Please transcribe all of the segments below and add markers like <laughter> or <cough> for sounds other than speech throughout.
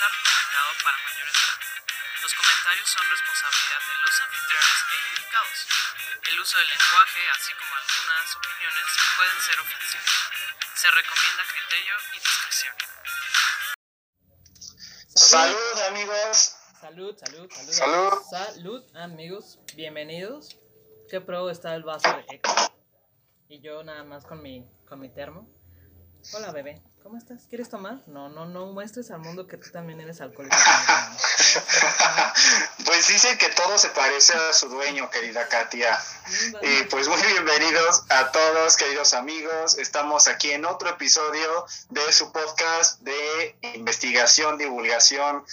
está recomendado para mayores de edad. Los comentarios son responsabilidad de los anfitriones e indicados. El uso del lenguaje, así como algunas opiniones, pueden ser ofensivos. Se recomienda criterio y discreción. Salud, amigos. Salud, salud, salud. Salud. Salud, amigos. Bienvenidos. Qué pro está el vaso de Héctor. Y yo nada más con mi, con mi termo. Hola, bebé. ¿Cómo estás? ¿Quieres tomar? No, no, no muestres al mundo que tú también eres alcohólico. <laughs> Pues dicen que todo se parece a su dueño, querida Katia. Y pues muy bienvenidos a todos, queridos amigos. Estamos aquí en otro episodio de su podcast de investigación, divulgación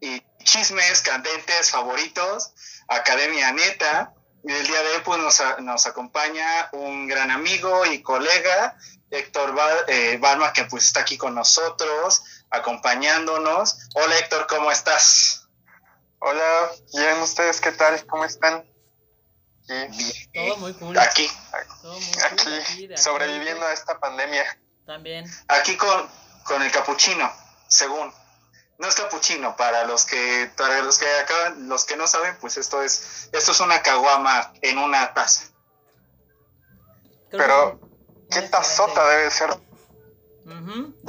y chismes candentes favoritos, Academia Neta. Y el día de hoy pues nos, nos acompaña un gran amigo y colega, Héctor eh, Balma, que pues está aquí con nosotros, acompañándonos. Hola Héctor, ¿cómo estás? Hola, bien, ¿ustedes qué tal? ¿Cómo están? Aquí. Todo muy cool. Aquí. Todo muy Aquí, cool aquí, de aquí. sobreviviendo a esta pandemia. También. Aquí con, con el capuchino, según. No es capuchino, para los que, para los que acaban, los que no saben, pues esto es, esto es una caguama en una taza. Creo Pero, que ¿qué tazota debe ser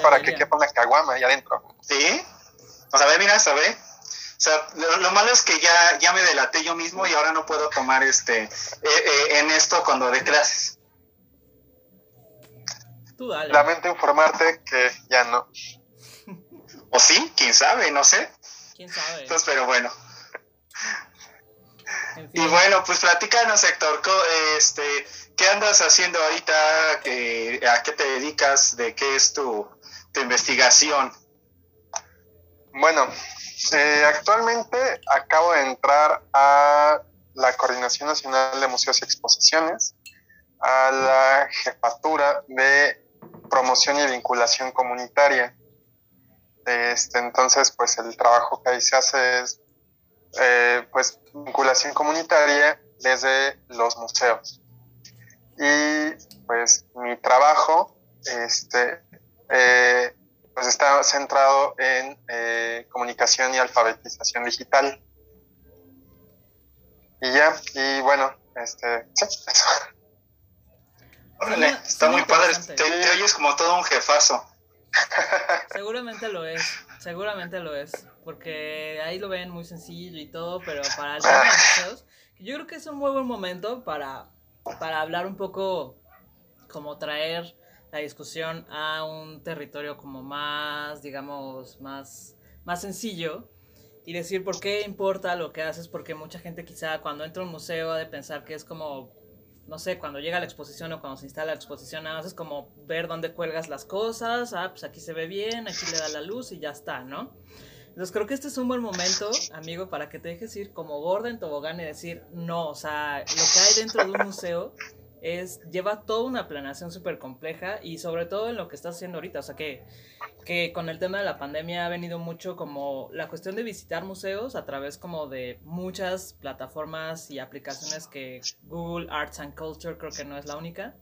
para que quepa una caguama ahí adentro? ¿Sí? O sea, ve, mira, ¿sabe? O sea, lo, lo malo es que ya, ya me delaté yo mismo y ahora no puedo tomar este eh, eh, en esto cuando de clases. Tú dale. Lamento informarte que ya no. ¿O sí? ¿Quién sabe? No sé. ¿Quién sabe? Entonces, pero bueno. En fin. Y bueno, pues platícanos, Héctor, co- este, ¿qué andas haciendo ahorita? ¿Qué- ¿A qué te dedicas? ¿De qué es tu, tu investigación? Bueno, eh, actualmente acabo de entrar a la Coordinación Nacional de Museos y Exposiciones, a la jefatura de promoción y vinculación comunitaria. Este, entonces, pues el trabajo que ahí se hace es eh, pues vinculación comunitaria desde los museos. Y pues mi trabajo este, eh, pues está centrado en eh, comunicación y alfabetización digital. Y ya, y bueno, este, sí, eso. Órale, está muy padre. Te oyes como todo un jefazo. <laughs> Seguramente lo es, seguramente lo es, porque ahí lo ven muy sencillo y todo, pero para el tema de museos, yo creo que es un muy buen momento para, para hablar un poco, como traer la discusión a un territorio como más, digamos, más, más sencillo y decir por qué importa lo que haces, porque mucha gente quizá cuando entra a un museo ha de pensar que es como no sé, cuando llega la exposición o cuando se instala la exposición, nada más es como ver dónde cuelgas las cosas, ah, pues aquí se ve bien, aquí le da la luz y ya está, ¿no? Entonces creo que este es un buen momento, amigo, para que te dejes ir como gorda en tobogán y decir, no, o sea, lo que hay dentro de un museo es, lleva toda una planeación súper compleja y sobre todo en lo que estás haciendo ahorita, o sea que, que con el tema de la pandemia ha venido mucho como la cuestión de visitar museos a través como de muchas plataformas y aplicaciones que Google Arts and Culture creo que no es la única.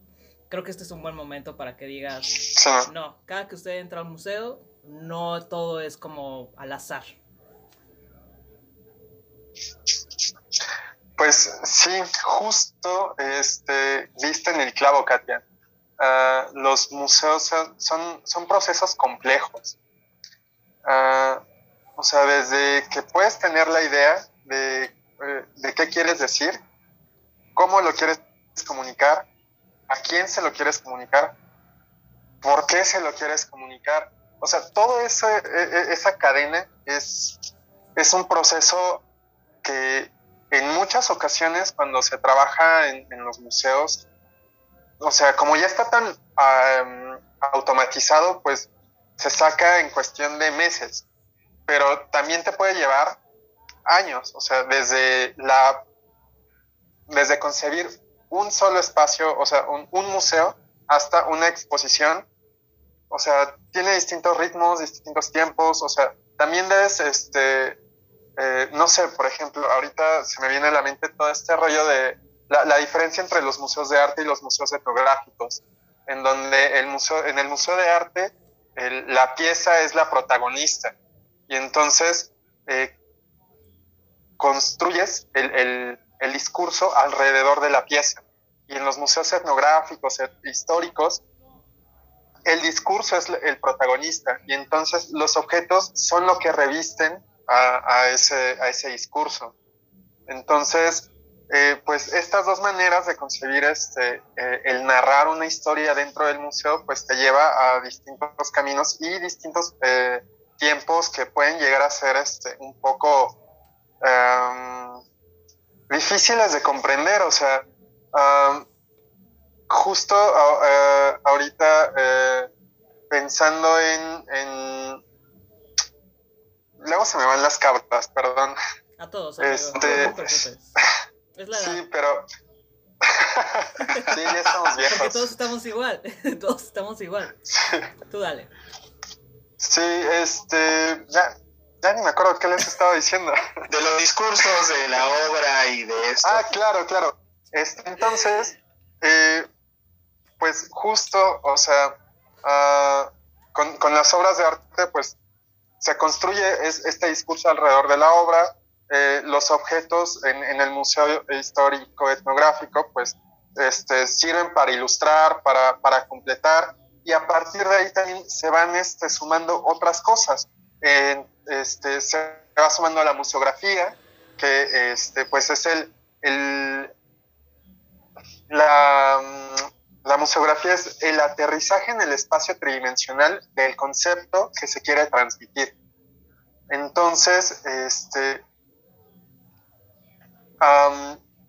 Creo que este es un buen momento para que digas, Sí. no, cada que usted entra a un museo, no todo es como al azar. Pues sí, justo este, diste en el clavo, Katia. Ah, los museos son, son, procesos complejos. Ah, o sea, desde que puedes tener la idea de, eh, de qué quieres decir, cómo lo quieres comunicar, a quién se lo quieres comunicar, por qué se lo quieres comunicar. O sea, eso, e- e- esa cadena es, es un proceso que en muchas ocasiones cuando se trabaja en, los museos, o sea, como ya está tan am, automatizado, pues se saca en cuestión de meses, pero también te puede llevar años, o sea, desde la desde concebir un solo espacio, o sea, un, un museo, hasta una exposición, o sea, tiene distintos ritmos, distintos tiempos, o sea, también debes, este, eh, no sé, por ejemplo, ahorita se me viene a la mente todo este rollo de la, la diferencia entre los museos de arte y los museos etnográficos, en donde el museo, en el museo de arte el- la pieza es la protagonista Y entonces eh, construyes el, el, discurso alrededor de la pieza. Y en los museos etnográficos, históricos, el discurso es el protagonista y entonces los objetos son lo que revisten a, ese, a ese discurso. Entonces, eh, pues estas dos maneras de concebir este, eh, el narrar una historia dentro del museo, pues te lleva a distintos caminos y distintos eh, tiempos que pueden llegar a ser este, un poco em, difíciles de comprender. O sea, justo ahorita pensando en, en, Luego se me van las cabras, perdón. A todos, este... <laughs> Sí, pero. <laughs> sí, ya estamos viejos. Porque todos estamos igual. <laughs> todos estamos igual. Tú dale. Sí, este. Ya, ya ni me acuerdo qué les estaba diciendo. De los discursos de la obra y de esto. Ah, claro, claro. Este, entonces, eh, pues justo, o sea, uh, con, con, las obras de arte, pues se construye es, este discurso alrededor de la obra, eh, los objetos en, el Museo Histórico Etnográfico pues este, sirven para ilustrar, para, para, completar y a partir de ahí también se van este, sumando otras cosas. este, se va sumando la museografía, que este, pues es el, el la, la museografía es el aterrizaje en el espacio tridimensional del concepto que se quiere transmitir. Entonces, este,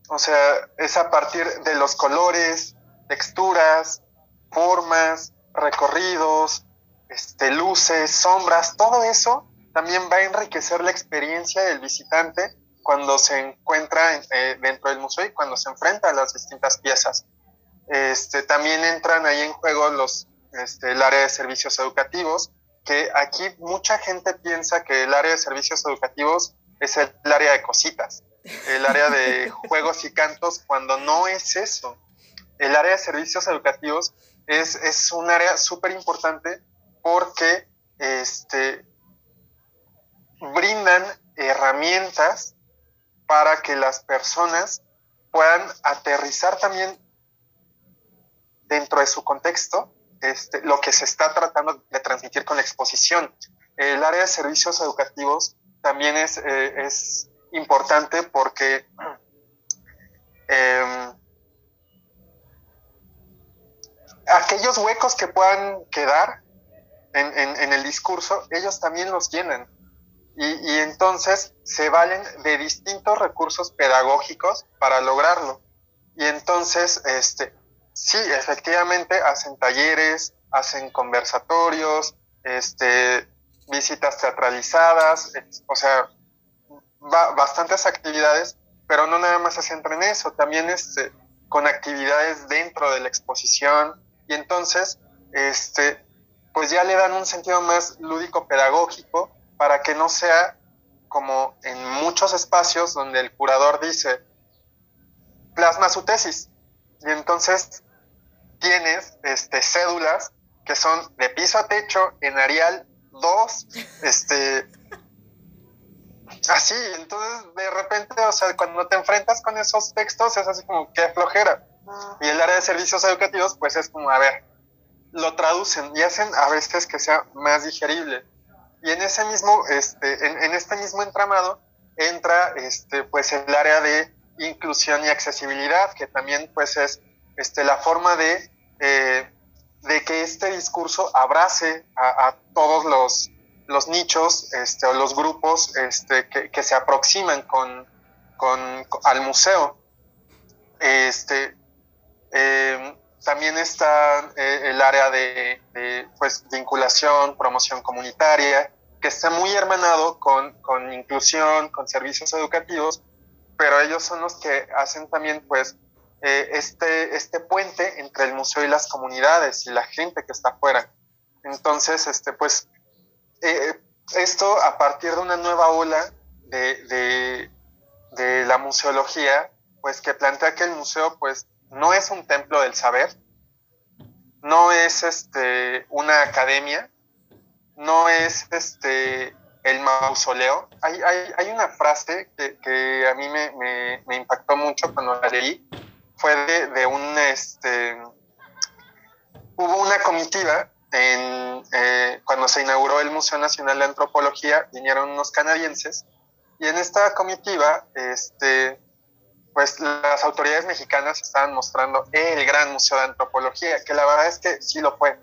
o sea, es a partir de los colores, texturas, formas, recorridos, este, luces, sombras, todo eso también va a enriquecer la experiencia del visitante cuando se encuentra eh, dentro del museo y cuando se enfrenta a las distintas piezas. Este, también entran ahí en juego los, este, el área de servicios educativos, que aquí mucha gente piensa que el área de servicios educativos es el área de cositas el área de <laughs> juegos y cantos, cuando no es eso. El área de servicios educativos es, es un área súper importante porque este, brindan herramientas para que las personas puedan aterrizar también dentro de su contexto este, lo que se está tratando de transmitir con la exposición. El área de servicios educativos también es, eh, es importante porque em, aquellos huecos que puedan quedar en, el discurso, ellos también los llenan. Y, entonces se valen de distintos recursos pedagógicos para lograrlo. Y entonces, este, sí, efectivamente hacen talleres, hacen conversatorios, este, visitas teatralizadas, o sea, bastantes actividades, pero no nada más se centra en eso, también este, con actividades dentro de la exposición. Y entonces este, pues ya le dan un sentido más lúdico pedagógico para que no sea como en muchos espacios donde el curador dice plasma su tesis y entonces tienes este, cédulas que son de piso a techo en Arial 2, este, así, entonces de repente, o sea, cuando te enfrentas con esos textos es así como que flojera. Y el área de servicios educativos, pues es como, a ver, lo traducen y hacen a veces que sea más digerible. Y en ese mismo, este, en, este mismo entramado entra, este, pues el área de inclusión y accesibilidad, que también, pues es, este, la forma de, eh, de que este discurso abrace a todos los, los nichos este, o los grupos este, que, se aproximan con, al museo. Este, em, también está eh, el área de, pues, vinculación, promoción comunitaria, que está muy hermanado con, con, inclusión, con servicios educativos, pero ellos son los que hacen también pues, eh, este, este puente entre el museo y las comunidades y la gente que está afuera. Entonces, este, pues, eh, esto a partir de una nueva ola de, la museología, pues que plantea que el museo pues no es un templo del saber, no es este, una academia, no es este, el mausoleo. Hay, hay, hay una frase que, que a mí me, me, me, impactó mucho cuando la leí. Fue de, de un, este, hubo una comitiva eh, cuando se inauguró el Museo Nacional de Antropología, vinieron unos canadienses y en esta comitiva, este, pues las autoridades mexicanas estaban mostrando el gran Museo de Antropología, que la verdad es que sí lo fue.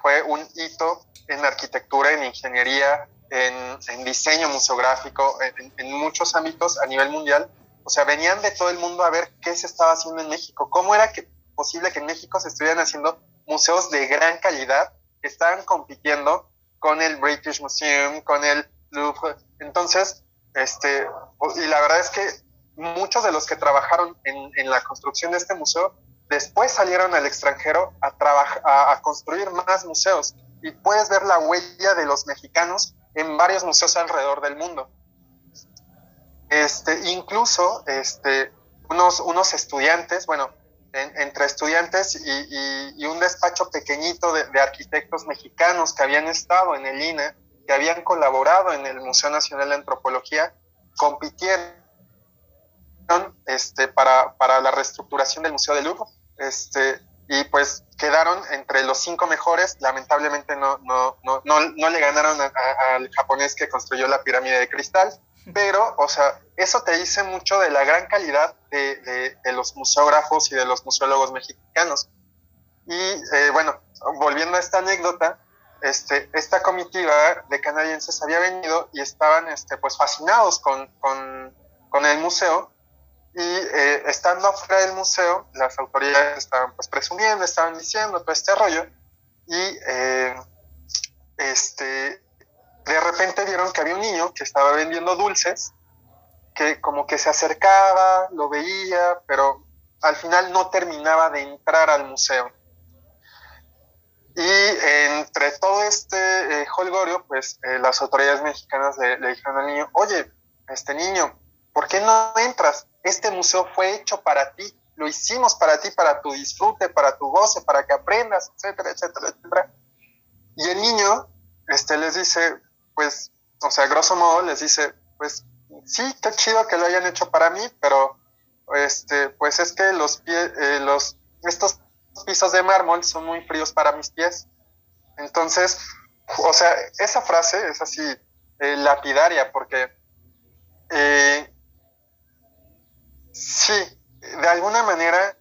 Fue un hito en arquitectura, en ingeniería, en, en diseño museográfico, en, en, muchos ámbitos a nivel mundial. O sea, venían de todo el mundo a ver qué se estaba haciendo en México, cómo era que, posible que en México se estuvieran haciendo museos de gran calidad que estaban compitiendo con el British Museum, con el Louvre. Entonces, este, y la verdad es que muchos de los que trabajaron en, la construcción de este museo después salieron al extranjero a, a, a construir más museos y puedes ver la huella de los mexicanos en varios museos alrededor del mundo. Este, incluso este, unos, estudiantes, bueno, en, entre estudiantes y, un despacho pequeñito de, arquitectos mexicanos que habían estado en el INE, que habían colaborado en el Museo Nacional de Antropología, compitieron este, para, la reestructuración del Museo de Louvre. Este, y pues quedaron entre los cinco mejores. Lamentablemente no, no, no, no, no le ganaron al japonés que construyó la pirámide de cristal, pero, o sea, eso te dice mucho de la gran calidad de, de, de los museógrafos y de los museólogos mexicanos. Y eh, bueno, volviendo a esta anécdota, este, esta comitiva de canadienses había venido y estaban este, pues fascinados con, con, con el museo y eh, estando afuera del museo, las autoridades estaban pues presumiendo, estaban diciendo todo este rollo, y eh, este, de repente vieron que había un niño que estaba vendiendo dulces, que como que se acercaba, lo veía, pero al final no terminaba de entrar al museo. Y entre todo este eh, holgorio, pues eh, las autoridades mexicanas le, le dijeron al niño, oye, este niño, ¿por qué no entras? Este museo fue hecho para ti, lo hicimos para ti, para tu disfrute, para tu goce, para que aprendas, etcétera, etcétera, etcétera. Y el niño este, les dice, pues, o sea, grosso modo les dice, pues, sí, qué chido que lo hayan hecho para mí, pero, este, pues es que los pies, eh, los, estos pisos de mármol son muy fríos para mis pies. Entonces, o sea, esa frase es así eh, lapidaria porque eh, sí, de alguna manera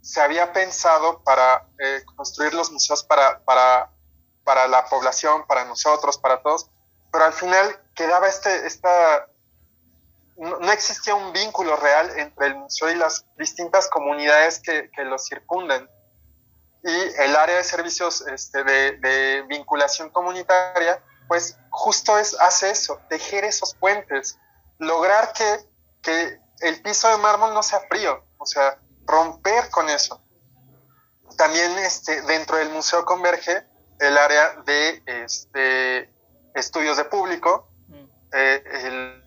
se había pensado para eh, construir los museos para, para, para, la población, para nosotros, para todos, pero al final quedaba este, esta, no, no, existía un vínculo real entre el museo y las distintas comunidades que, que lo circundan. Y el área de servicios este, de, de, vinculación comunitaria, pues justo es, hace eso, tejer esos puentes, lograr que, que el piso de mármol no sea frío, o sea, romper con eso. También este, dentro del museo converge el área de este, estudios de público. Mm. Eh, el,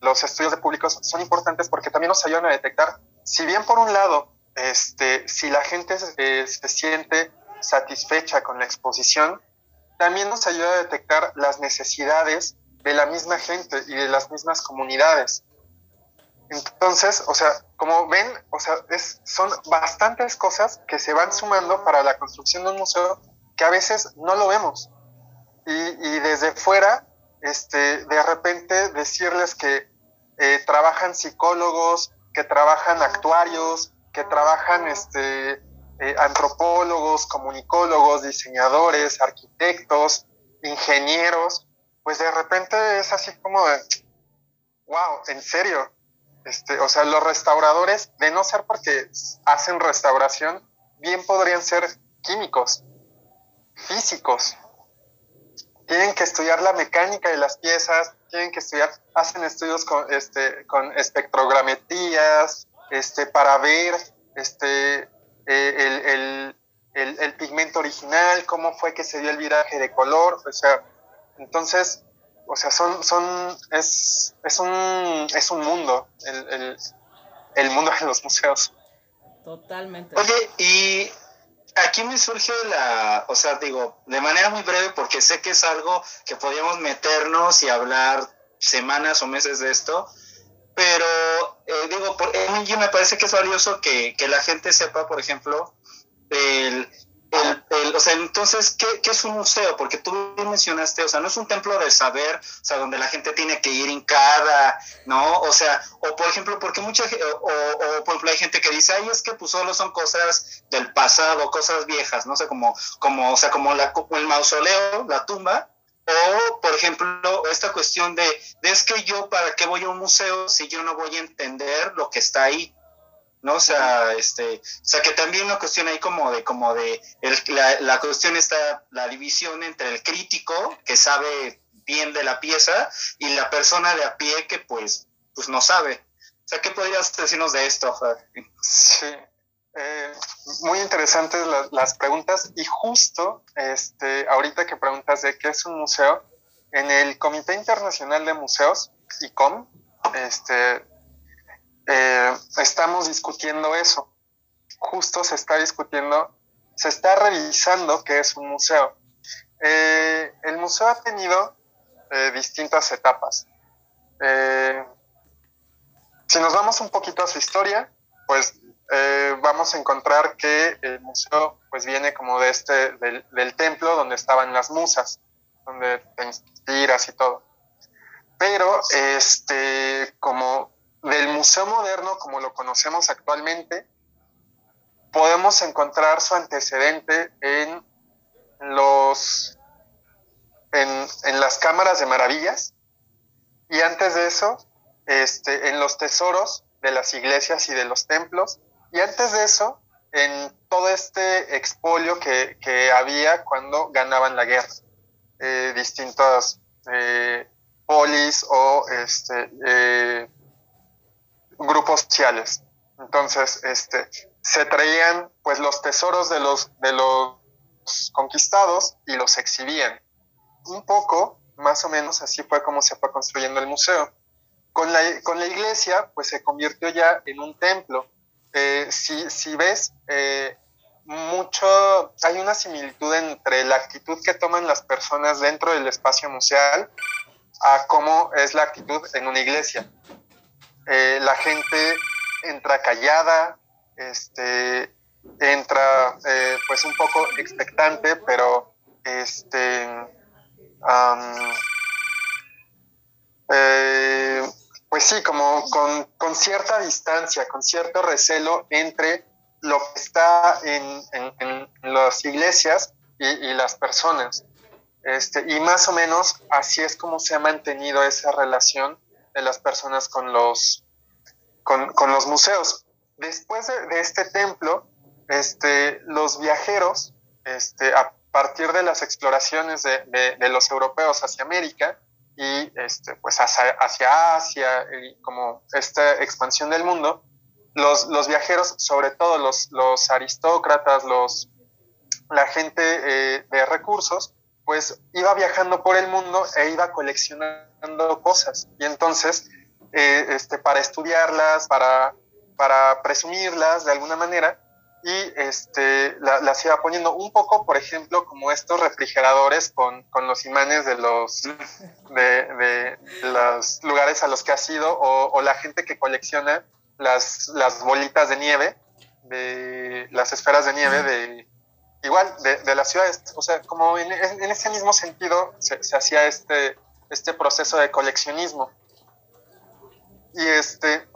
los estudios de público son importantes porque también nos ayudan a detectar, si bien por un lado, este, si la gente eh, se siente satisfecha con la exposición, también nos ayuda a detectar las necesidades de la misma gente y de las mismas comunidades. Entonces, o sea, como ven, o sea, es, son bastantes cosas que se van sumando para la construcción de un museo que a veces no lo vemos. Y, y desde fuera, este, de repente decirles que eh, trabajan psicólogos, que trabajan actuarios, que trabajan este, eh, antropólogos, comunicólogos, diseñadores, arquitectos, ingenieros, pues de repente es así como de, wow, en serio, este, o sea, los restauradores, de no ser porque hacen restauración, bien podrían ser químicos, físicos. Tienen que estudiar la mecánica de las piezas, tienen que estudiar, hacen estudios con, este, con espectrogrametrías, este, para ver este, eh, el, el, el, el, pigmento original, cómo fue que se dio el viraje de color, o sea, entonces o sea, son, son, es, es un, es un mundo, el, el, el mundo de los museos. Totalmente. Oye, y aquí me surge la, o sea, digo, de manera muy breve, porque sé que es algo que podríamos meternos y hablar semanas o meses de esto, pero eh, digo, por, mí me parece que es valioso que, que la gente sepa, por ejemplo, el, el, o sea, entonces, ¿qué, ¿qué, es un museo? Porque tú mencionaste, o sea, no es un templo de saber, o sea, donde la gente tiene que ir en cada, ¿no? O sea, o por ejemplo, porque mucha o, o, por ejemplo hay gente que dice, ay, es que pues solo son cosas del pasado, cosas viejas, no sé, como, como, o sea, como la, el mausoleo, la tumba, o, por ejemplo, esta cuestión de, de, es que yo, ¿para qué voy a un museo si yo no voy a entender lo que está ahí? ¿No? O sea, este, o sea que también una cuestión ahí como de, como de, la, la, cuestión está, la división entre el crítico, que sabe bien de la pieza, y la persona de a pie que pues, pues no sabe. O sea, ¿qué podrías decirnos de esto? Sí, eh, muy interesantes las, las, preguntas, y justo, este, ahorita que preguntas de qué es un museo, en el Comité Internacional de Museos, ICOM, este, eh, estamos discutiendo eso. Justo se está discutiendo, se está revisando qué es un museo. Eh, el museo ha tenido eh, distintas etapas. Si nos vamos un poquito a su historia, pues vamos a encontrar que el museo pues viene como de este, del, del templo donde estaban las musas, donde te inspiras y todo. Pero este, como del museo moderno como lo conocemos actualmente, podemos encontrar su antecedente en los en, las cámaras de maravillas y antes de eso este, en los tesoros de las iglesias y de los templos y antes de eso en todo este expolio que, que había cuando ganaban la guerra eh, distintas eh, polis o este, eh, grupos sociales. Entonces, este, se traían pues los tesoros de los, de los conquistados y los exhibían. Un poco, más o menos, así fue como se fue construyendo el museo. Con la, con la iglesia, pues se convirtió ya en un templo. Eh, si, si, ves, eh, mucho, hay una similitud entre la actitud que toman las personas dentro del espacio museal a cómo es la actitud en una iglesia eh, la gente entra callada, este, entra eh, pues un poco expectante, pero este, eh, pues sí, como con, con, cierta distancia, con cierto recelo entre lo que está en, en, en las iglesias y, y, las personas. Este, y más o menos así es como se ha mantenido esa relación de las personas con los, con, con los museos. Después de, de, este templo, este, los viajeros, este, a partir de las exploraciones de, de, de los europeos hacia América y este, pues hacia, hacia, Asia, y como esta expansión del mundo, los, los viajeros, sobre todo los, los aristócratas, los, la gente eh, de recursos, pues iba viajando por el mundo e iba coleccionando cosas. Y entonces, eh, este, para estudiarlas, para, para presumirlas de alguna manera, y este, la, las iba poniendo un poco, por ejemplo, como estos refrigeradores con, con los imanes de los, de, de, los lugares a los que has ido, o, o la gente que colecciona las, las bolitas de nieve, de las esferas de nieve de igual de, las ciudades. O sea, como en, ese mismo sentido se, hacía este, este proceso de coleccionismo. Y este,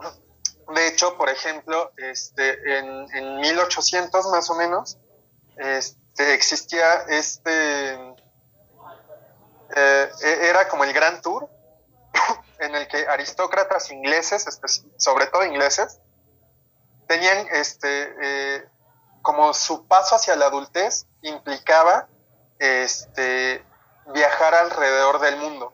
de hecho, por ejemplo, este, en, en 1800 más o menos, este, existía este, eh, era como el Gran Tour, <laughs> en el que aristócratas ingleses, sobre todo ingleses, tenían este, eh, como su paso hacia la adultez implicaba este, viajar alrededor del mundo.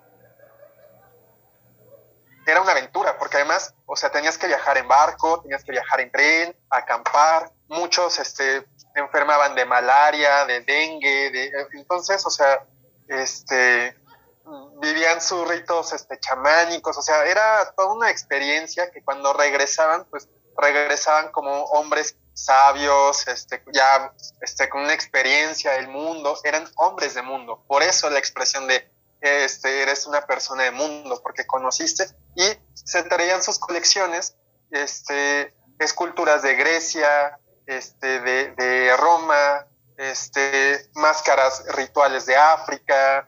Era una aventura, porque además, o sea, tenías que viajar en barco, tenías que viajar en tren, acampar, muchos este, enfermaban de malaria, de dengue, de, entonces, o sea, este, vivían sus ritos este, chamánicos, o sea, era toda una experiencia que cuando regresaban, pues regresaban como hombres sabios, este, ya este, con una experiencia del mundo, eran hombres de mundo. Por eso la expresión de este, eres una persona de mundo, porque conociste y se traían sus colecciones, este, esculturas de Grecia, este, de, de Roma, este, máscaras rituales de África,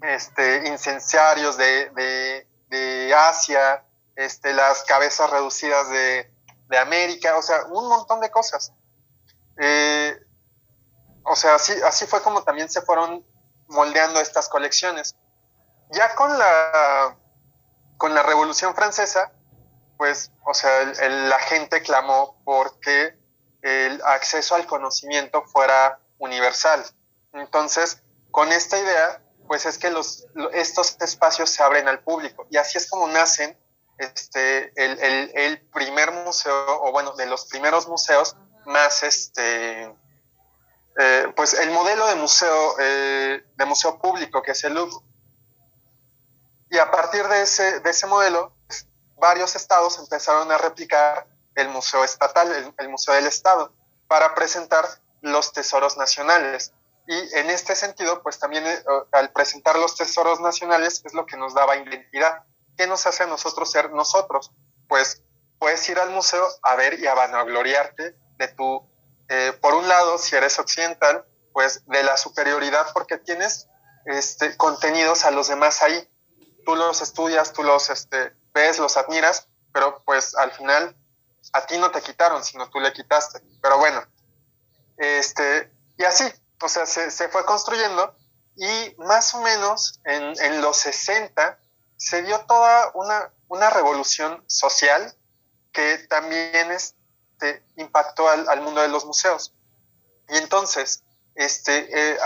este, incenciarios de, de, de Asia, este, las cabezas reducidas de, de, América, o sea, un montón de cosas. Eh, o sea, así, así fue como también se fueron moldeando estas colecciones. Ya con la, con la Revolución Francesa, pues, o sea, la gente clamó porque el acceso al conocimiento fuera universal. Entonces, con esta idea, pues es que los, estos espacios se abren al público y así es como nacen este, el, el, primer museo, o bueno, de los primeros museos más, este, eh, pues el modelo de museo, eh, de museo público que es el Louvre. Y a partir de ese, de ese modelo, varios estados empezaron a replicar el museo estatal, el, el museo del estado, para presentar los tesoros nacionales. Y en este sentido, pues también eh, al presentar los tesoros nacionales es lo que nos daba identidad. ¿Qué nos hace a nosotros ser nosotros? Pues puedes ir al museo a ver y a vanagloriarte de tu, eh, por un lado, si eres occidental, pues de la superioridad porque tienes este, contenidos a los demás ahí. Tú los estudias, tú los este, ves, los admiras, pero pues al final a ti no te quitaron, sino tú le quitaste. Pero bueno, este, y así, o sea, se, fue construyendo y más o menos en, en, los 60 se dio toda una, una revolución social que también este, impactó al, al, mundo de los museos. Y entonces, este, eh,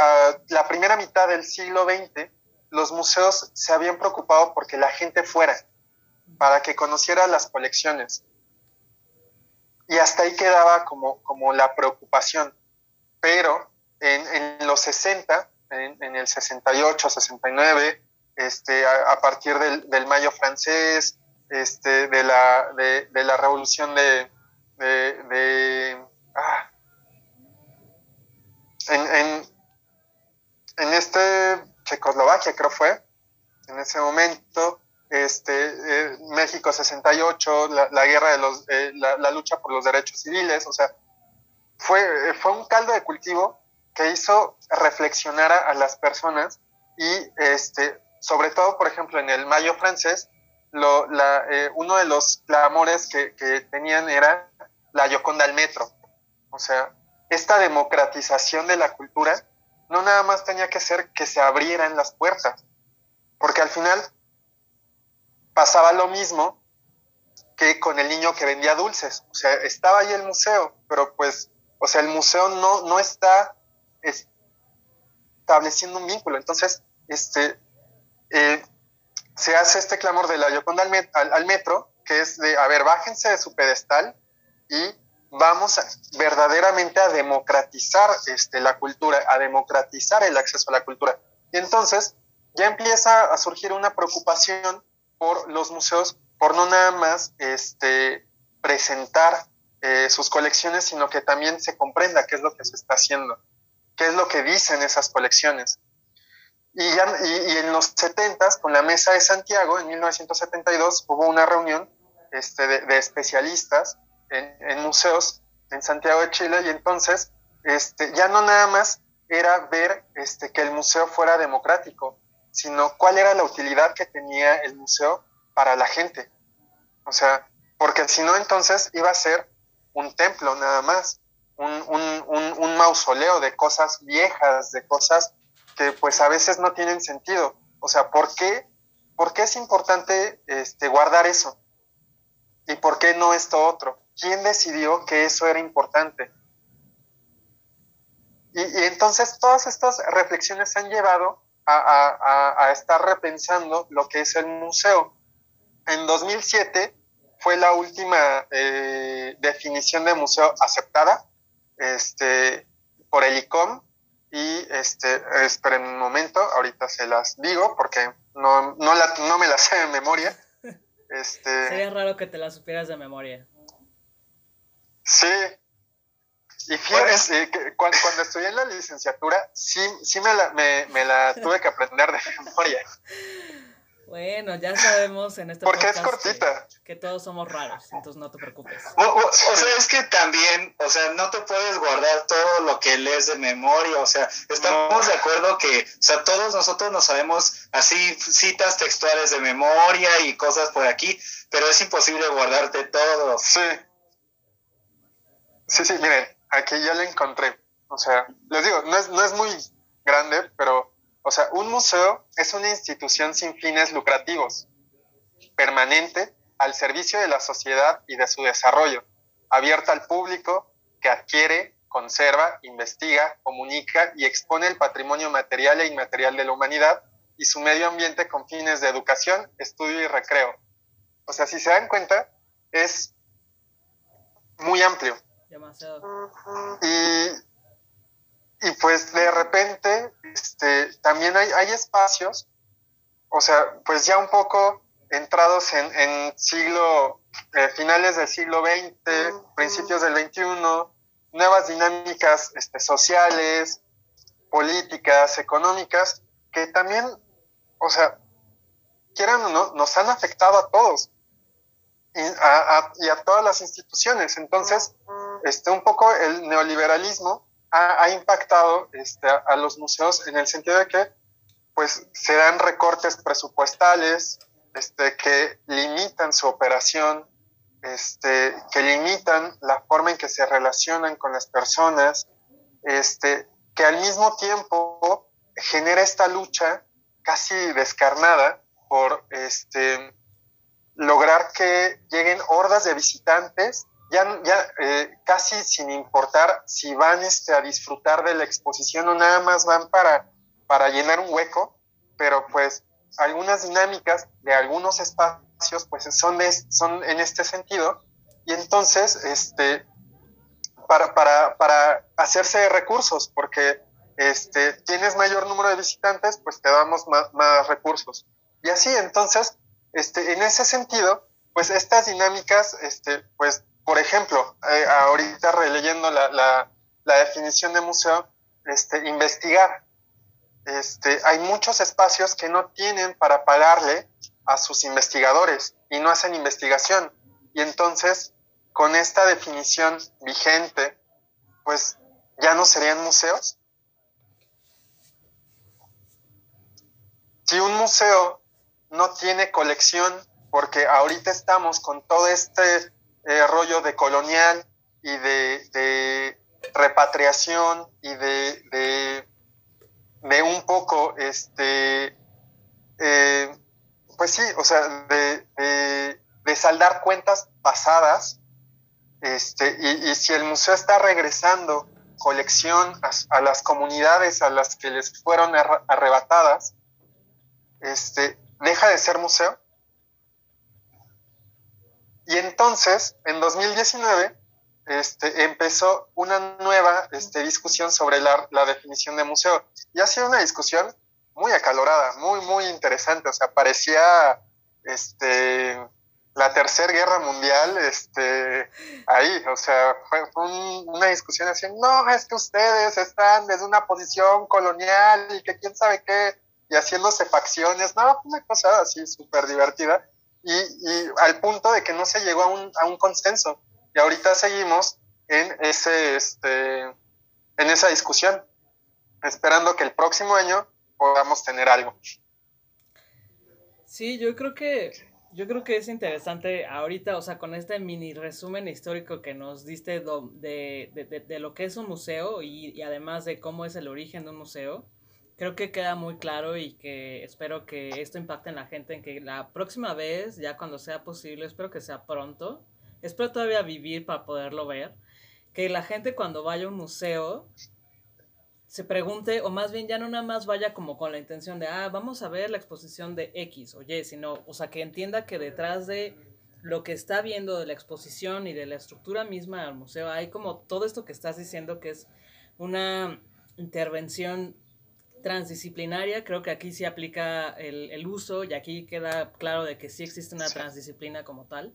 la primera mitad del siglo XX, los museos se habían preocupado porque la gente fuera, para que conociera las colecciones. Y hasta ahí quedaba como, como la preocupación. Pero en, en los 60, en, en, el 68, 69, este, a, partir del, del, Mayo francés, este, de, la, de, de la revolución de... de, ah, en, en, en este Checoslovaquia creo fue, en ese momento, este, eh, México 68, la, la guerra de los, eh, la, la, lucha por los derechos civiles, o sea, fue, fue un caldo de cultivo que hizo reflexionar a, a las personas y este, sobre todo, por ejemplo, en el Mayo francés, eh, uno de los clamores que, que, tenían era la Yoconda al metro. O sea, esta democratización de la cultura no nada más tenía que ser que se abrieran las puertas, porque al final pasaba lo mismo que con el niño que vendía dulces. O sea, estaba ahí el museo, pero pues, o sea, el museo no, no está estableciendo un vínculo. Entonces, este, eh, se hace este clamor de la Yoconda al, met, al, al, metro, que es de, a ver, bájense de su pedestal y vamos a, verdaderamente a democratizar este, la cultura, a democratizar el acceso a la cultura. Y entonces ya empieza a surgir una preocupación por los museos, por no nada más este, presentar eh, sus colecciones, sino que también se comprenda qué es lo que se está haciendo qué es lo que dicen esas colecciones. Y, ya, y, en los 70, con la Mesa de Santiago, en 1972, hubo una reunión este, de, especialistas en, museos en Santiago de Chile y entonces este, ya no nada más era ver este, que el museo fuera democrático, sino cuál era la utilidad que tenía el museo para la gente. O sea, porque si no entonces iba a ser un templo nada más un, un, un, mausoleo de cosas viejas, de cosas que pues a veces no tienen sentido. O sea, ¿por qué, por qué es importante este, guardar eso? ¿Y por qué no esto otro? ¿Quién decidió que eso era importante? Y, entonces todas estas reflexiones han llevado a, estar repensando lo que es el museo. En 2007 fue la última eh, definición de museo aceptada este, por el ICOM y este, esperen un momento, ahorita se las digo porque no, no, la, no me las <laughs> sé de memoria. Este, Sería raro que te las supieras de memoria. Sí, Y fíjate que cuando, cuando, estudié en la licenciatura, sí, sí me, la, me, me la <laughs> tuve que aprender de memoria. Bueno, ya sabemos en este Porque es cortita. Que, todos somos raros, entonces no te preocupes. O, sea, es que también, o sea, no te puedes guardar todo lo que lees de memoria, o sea, estamos de acuerdo que, o sea, todos nosotros nos sabemos así citas textuales de memoria y cosas por aquí, pero es imposible guardarte todo. Sí. Sí, sí, miren, aquí ya lo encontré. O sea, les digo, no es, no es muy grande, pero o sea, un museo es una institución sin fines lucrativos, permanente, al servicio de la sociedad y de su desarrollo, abierta al público, que adquiere, conserva, investiga, comunica y expone el patrimonio material e inmaterial de la humanidad y su medio ambiente con fines de educación, estudio y recreo. O sea, si se dan cuenta, es muy amplio. Demasiado. Y y pues de repente este, también hay, hay espacios, o sea, pues ya un poco entrados en, en siglo, eh, finales del siglo XX, principios del XXI, nuevas dinámicas este, sociales, políticas, económicas, que también, o sea, quieran o no, nos han afectado a todos y a, y a todas las instituciones. Entonces, este, un poco el neoliberalismo ha, impactado este, a, los museos en el sentido de que pues se dan recortes presupuestales este, que limitan su operación, este, que limitan la forma en que se relacionan con las personas, que al mismo tiempo genera esta lucha casi descarnada por lograr que lleguen hordas de visitantes ya, ya eh, casi sin importar si van este, a disfrutar de la exposición o nada más van para, para llenar un hueco, pero pues algunas dinámicas de algunos espacios pues son, de, son en este sentido y entonces este, para, para, para hacerse recursos, porque este, tienes mayor número de visitantes, pues te damos más, más recursos. Y así, entonces, este, en ese sentido, pues estas dinámicas, este, pues por ejemplo, eh, ahorita releyendo la, la, definición de museo, este, investigar. Este, hay muchos espacios que no tienen para pagarle a sus investigadores y no hacen investigación. Y entonces, con esta definición vigente, pues ya no serían museos. Si un museo no tiene colección, porque ahorita estamos con todo este eh, rollo de colonial y de, repatriación y de, un poco, este, eh, pues sí, o sea, de, saldar cuentas pasadas, este, y, si el museo está regresando colección a, las comunidades a las que les fueron arrebatadas, este, deja de ser museo y entonces, en 2019, este, empezó una nueva este, discusión sobre la, definición de museo. Y ha sido una discusión muy acalorada, muy, muy interesante. O sea, parecía este, la Tercera Guerra Mundial este, ahí. O sea, fue, una discusión así, no, es que ustedes están desde una posición colonial y que quién sabe qué, y haciéndose facciones. No, una cosa así súper divertida y, y, al punto de que no se llegó a un, a un consenso. Y ahorita seguimos en, ese, este, en esa discusión, esperando que el próximo año podamos tener algo. Sí, yo creo que yo creo que es interesante ahorita, o sea, con este mini resumen histórico que nos diste de, de, de, lo que es un museo y, y, además de cómo es el origen de un museo, creo que queda muy claro y que espero que esto impacte en la gente, en que la próxima vez, ya cuando sea posible, espero que sea pronto, espero todavía vivir para poderlo ver, que la gente cuando vaya a un museo se pregunte, o más bien ya no nada más vaya como con la intención de, ah, vamos a ver la exposición de X o Y, sino, o sea, que entienda que detrás de lo que está viendo de la exposición y de la estructura misma del museo, hay como todo esto que estás diciendo que es una intervención transdisciplinaria, creo que aquí sí aplica el, uso y aquí queda claro de que sí existe una transdisciplina como tal.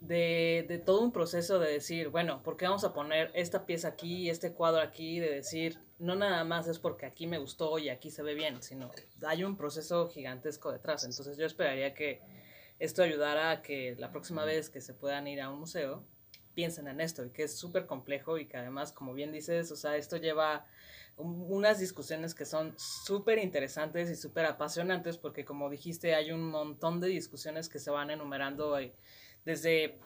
de, de, todo un proceso de decir, bueno, ¿por qué vamos a poner esta pieza aquí, este cuadro aquí? De decir, no nada más es porque aquí me gustó y aquí se ve bien, sino hay un proceso gigantesco detrás. Entonces yo esperaría que esto ayudara a que la próxima vez que se puedan ir a un museo, piensen en esto, y que es súper complejo y que además, como bien dices, o sea, esto lleva unas discusiones que son súper interesantes y súper apasionantes porque como dijiste hay un montón de discusiones que se van enumerando desde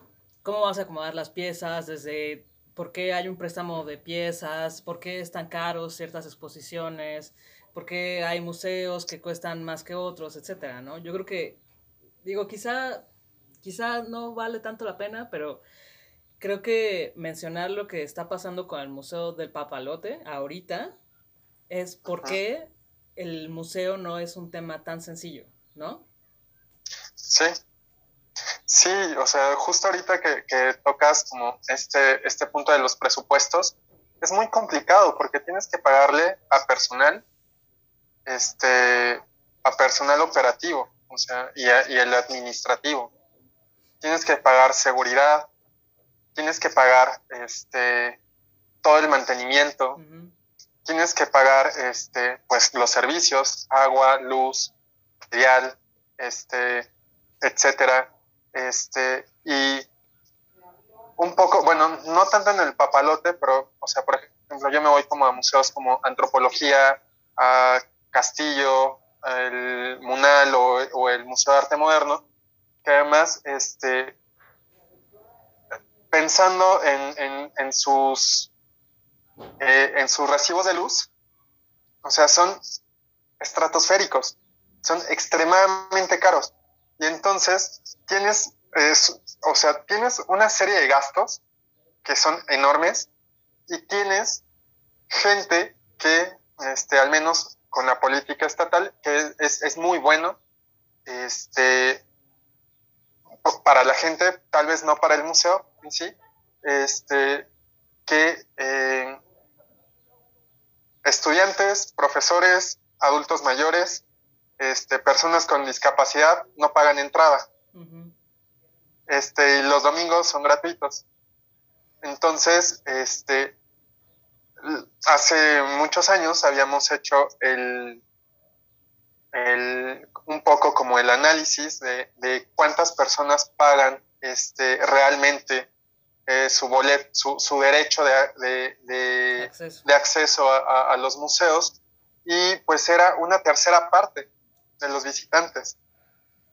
cómo vas a acomodar las piezas, desde por qué hay un préstamo de piezas, por qué están caros ciertas exposiciones, por qué hay museos que cuestan más que otros, etcétera, ¿no? Yo creo que, digo, quizá, quizá no vale tanto la pena, pero creo que mencionar lo que está pasando con el Museo del Papalote ahorita es por qué el museo no es un tema tan sencillo, ¿no? Sí, sí, o sea, justo ahorita que, que, tocas como este, este punto de los presupuestos, es muy complicado porque tienes que pagarle a personal, este, a personal operativo, o sea, y, y el administrativo. Tienes que pagar seguridad, tienes que pagar este, todo el mantenimiento, tienes que pagar este, pues, los servicios, agua, luz, material, este, etcétera. Este, y un poco, bueno, no tanto en el papalote, pero, o sea, por ejemplo, yo me voy como a museos como antropología, a Castillo, el Munal o, o el Museo de Arte Moderno, que además, este, pensando en, sus, eh, en sus recibos de luz, o sea, son estratosféricos, son extremadamente caros. Y entonces tienes, o sea, tienes una serie de gastos que son enormes y tienes gente que, este, al menos con la política estatal, que es, es muy bueno, este, para la gente, tal vez no para el museo sí, este, que eh, estudiantes, profesores, adultos mayores, este, personas con discapacidad no pagan entrada. Este, y los domingos son gratuitos. Entonces, este, hace muchos años habíamos hecho el, el, un poco como el análisis de, de cuántas personas pagan este, realmente eh, su, bolet, su, su, derecho de, de, acceso, de acceso a, a, los museos y pues era una tercera parte de los visitantes.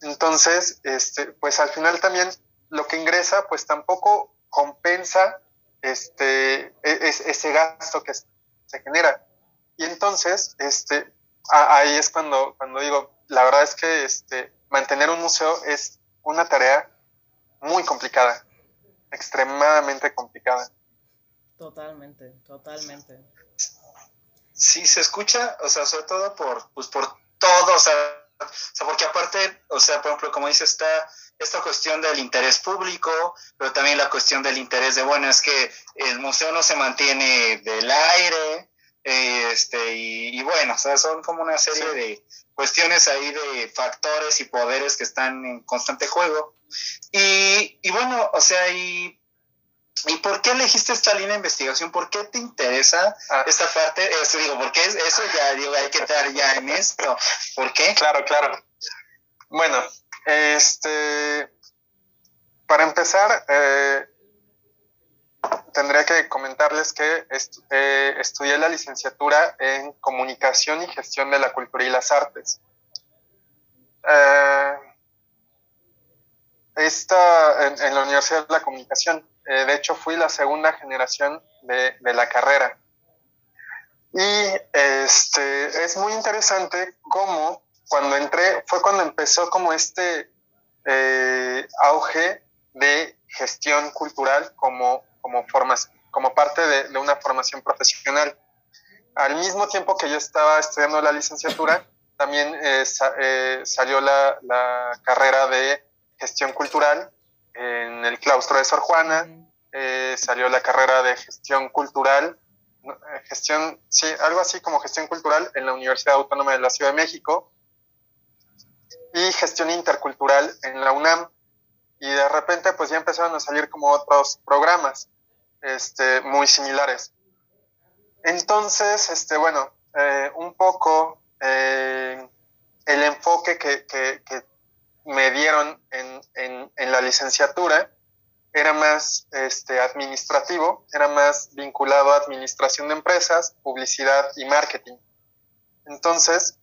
Entonces, este, pues al final también lo que ingresa pues tampoco compensa este, e, ese gasto que se genera. Y entonces, este, ahí es cuando, cuando digo, la verdad es que este, mantener un museo es una tarea muy complicada, extremadamente complicada. Totalmente, totalmente. Sí, se escucha, o sea, sobre todo por, pues por todo, o sea, o sea, porque aparte, o sea, por ejemplo, como dice, está esta cuestión del interés público, pero también la cuestión del interés de, bueno, es que el museo no se mantiene del aire, este, y, bueno, o sea, son como una serie de cuestiones ahí de factores y poderes que están en constante juego. Y, y bueno, o sea, y, ¿y por qué elegiste esta línea de investigación? ¿Por qué te interesa ah. esta parte? Eso digo, porque eso ya digo, hay que estar ya en esto. ¿Por qué? Claro, claro. Bueno, este, para empezar, eh, tendría que comentarles que eh, estudié la licenciatura en Comunicación y Gestión de la Cultura y las Artes. Eh, esta, en, la Universidad de la Comunicación. Eh, de hecho, fui la segunda generación de, de, la carrera. Y este, es muy interesante cómo cuando entré, fue cuando empezó como este auge de gestión cultural como como, como parte de, una formación profesional. Al mismo tiempo que yo estaba estudiando la licenciatura, también eh, eh, salió la, carrera de gestión cultural en el claustro de Sor Juana, eh, salió la carrera de gestión cultural, gestión, sí, algo así como gestión cultural en la Universidad Autónoma de la Ciudad de México y gestión intercultural en la UNAM. Y de repente pues ya empezaron a salir como otros programas este, muy similares. Entonces, este, bueno, eh, un poco eh, el enfoque que, que, me dieron en, en, la licenciatura era más este, administrativo, era más vinculado a administración de empresas, publicidad y marketing. Entonces,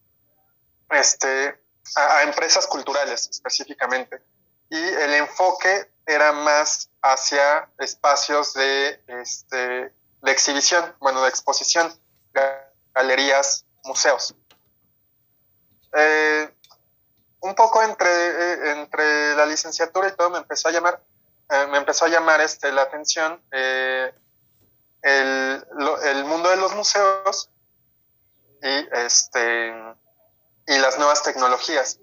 este, a, empresas culturales específicamente. Y el enfoque era más hacia espacios de, este, de exhibición, bueno, de exposición, galerías, museos. Eh, un poco entre, eh, entre la licenciatura y todo me empezó a llamar, eh, me empezó a llamar este, la atención el, el, mundo de los museos y, este, y las nuevas tecnologías,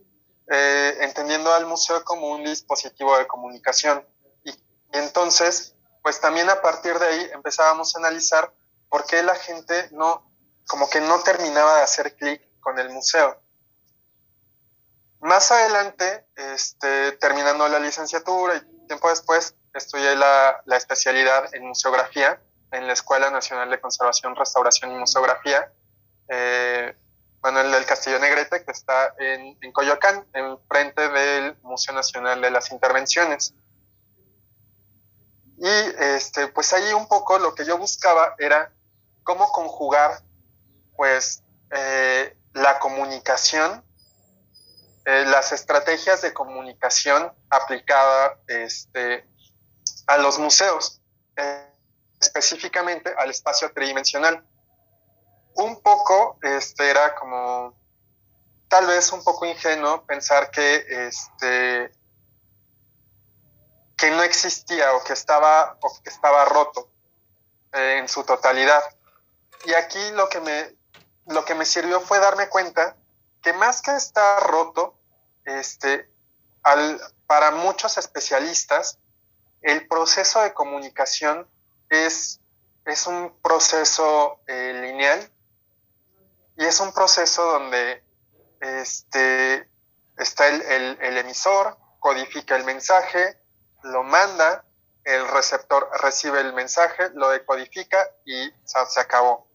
entendiendo al museo como un dispositivo de comunicación. Y, y entonces, pues también a partir de ahí empezábamos a analizar por qué la gente no, como que no terminaba de hacer clic con el museo. Más adelante, este, terminando la licenciatura y tiempo después, estudié la, la, especialidad en museografía en la Escuela Nacional de Conservación, Restauración y Museografía, eh, Manuel del Castillo Negrete, que está en, en Coyoacán, en frente del Museo Nacional de las Intervenciones. Y este, pues ahí un poco lo que yo buscaba era cómo conjugar pues eh, la comunicación eh, las estrategias de comunicación aplicada este, a los museos, eh, específicamente al espacio tridimensional. Un poco este, era como, tal vez un poco ingenuo pensar que, este, que no existía o que estaba, o que estaba roto eh, en su totalidad. Y aquí lo que, me, lo que me sirvió fue darme cuenta que más que estar roto, este, al, para muchos especialistas, el proceso de comunicación es, es un proceso eh, lineal y es un proceso donde este, está el, el, emisor, codifica el mensaje, lo manda, el receptor recibe el mensaje, lo decodifica y se acabó.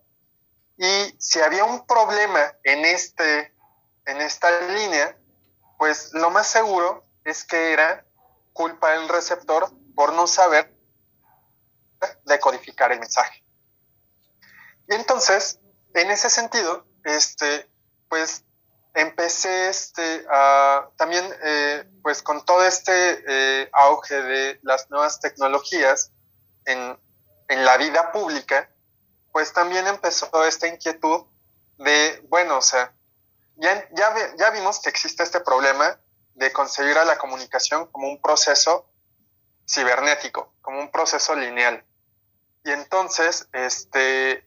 Y si había un problema en, este, en esta línea, pues lo más seguro es que era culpa del receptor por no saber decodificar el mensaje. Y entonces, en ese sentido, este, pues empecé este, a, también eh, pues con todo este eh, auge de las nuevas tecnologías en, en, la vida pública, pues también empezó esta inquietud de, bueno, o sea, ya, ya, vimos que existe este problema de concebir a la comunicación como un proceso cibernético, como un proceso lineal. Y entonces, este,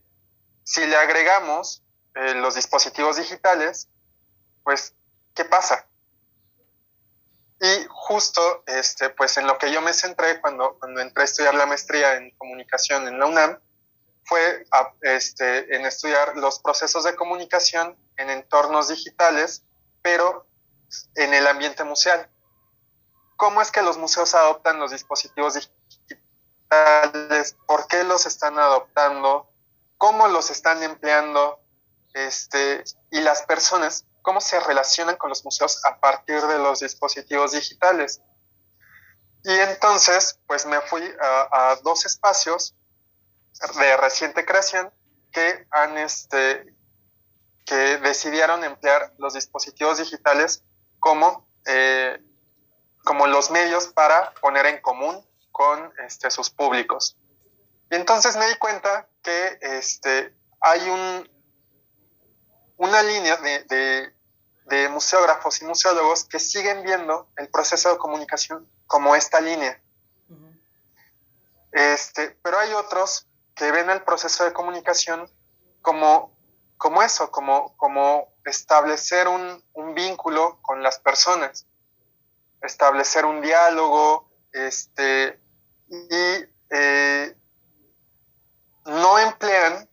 si le agregamos eh, los dispositivos digitales, pues, ¿qué pasa? Y justo, este, pues en lo que yo me centré cuando, cuando entré a estudiar la maestría en comunicación en la UNAM, fue este, en estudiar los procesos de comunicación en entornos digitales, pero en el ambiente museal. ¿Cómo es que los museos adoptan los dispositivos digitales? ¿Por qué los están adoptando? ¿Cómo los están empleando? Este, y las personas, ¿cómo se relacionan con los museos a partir de los dispositivos digitales? Y entonces, pues me fui a, dos espacios de reciente creación que han este, que decidieron emplear los dispositivos digitales como, eh, como los medios para poner en común con este, sus públicos. Y entonces me di cuenta que este, hay un, una línea de, de museógrafos y museólogos que siguen viendo el proceso de comunicación como esta línea. Este, pero hay otros que ven el proceso de comunicación como, como eso, como, como establecer un, vínculo con las personas, establecer un diálogo, este, y eh, no emplean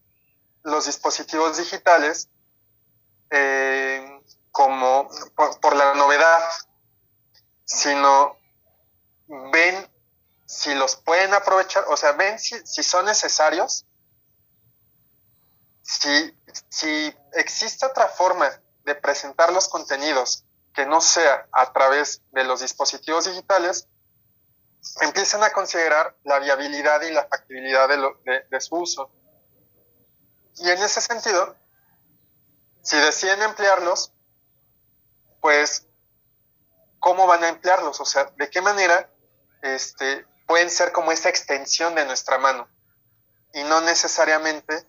los dispositivos digitales eh, como por, la novedad, sino ven si los pueden o sea, ven si, si son necesarios, si, si existe otra forma de presentar los contenidos que no sea a través de los dispositivos digitales, empiezan a considerar la viabilidad y la factibilidad de, de, su uso. Y en ese sentido, si deciden emplearlos, pues, ¿cómo van a emplearlos? O sea, ¿de qué manera este, pueden ser como esa extensión de nuestra mano? Y no necesariamente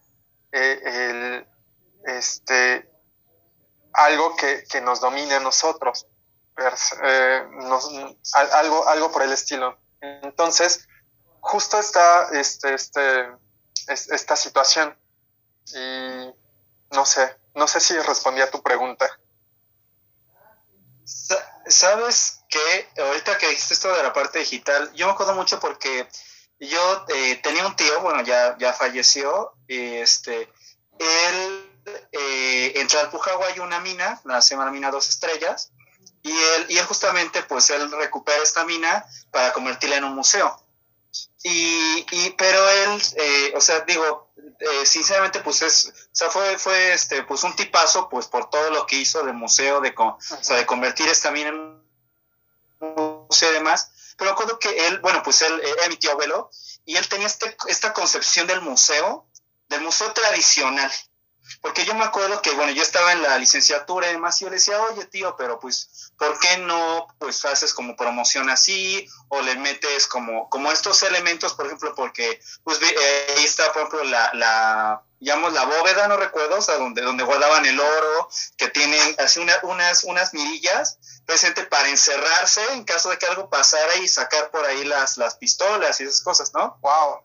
eh, el, este, algo que, nos domine a nosotros, eh, algo, algo por el estilo. Entonces, justo está este, este, esta situación. Y no sé, no sé si respondí a tu pregunta. Sabes que ahorita que dijiste esto de la parte digital, yo me acuerdo mucho porque yo eh, tenía un tío, bueno, ya, ya falleció, y este, él eh, en Tlalpujagua hay una mina, la se llama la mina Dos Estrellas, y él, y él justamente, pues él recupera esta mina para convertirla en un museo. Y, y pero él, eh, o sea, digo, eh, sinceramente, pues es, o sea, fue, fue este, pues un tipazo, pues por todo lo que hizo de museo, de, o sea, de convertir esta mina en y demás. Pero acuerdo que él, bueno, pues él era mi tío abuelo, y él tenía este, esta concepción del museo, del museo tradicional. Porque yo me acuerdo que, bueno, yo estaba en la licenciatura y demás, y yo le decía, oye, tío, pero pues, ¿por qué no, pues, haces como promoción así? O le metes como, como estos elementos, por ejemplo, porque, pues, eh, ahí está, por ejemplo, la, digamos, la bóveda, no recuerdo, o sea, donde, donde guardaban el oro, que tienen así unas, unas mirillas, presente para encerrarse en caso de que algo pasara y sacar por ahí las, las pistolas y esas cosas, ¿no? Wow.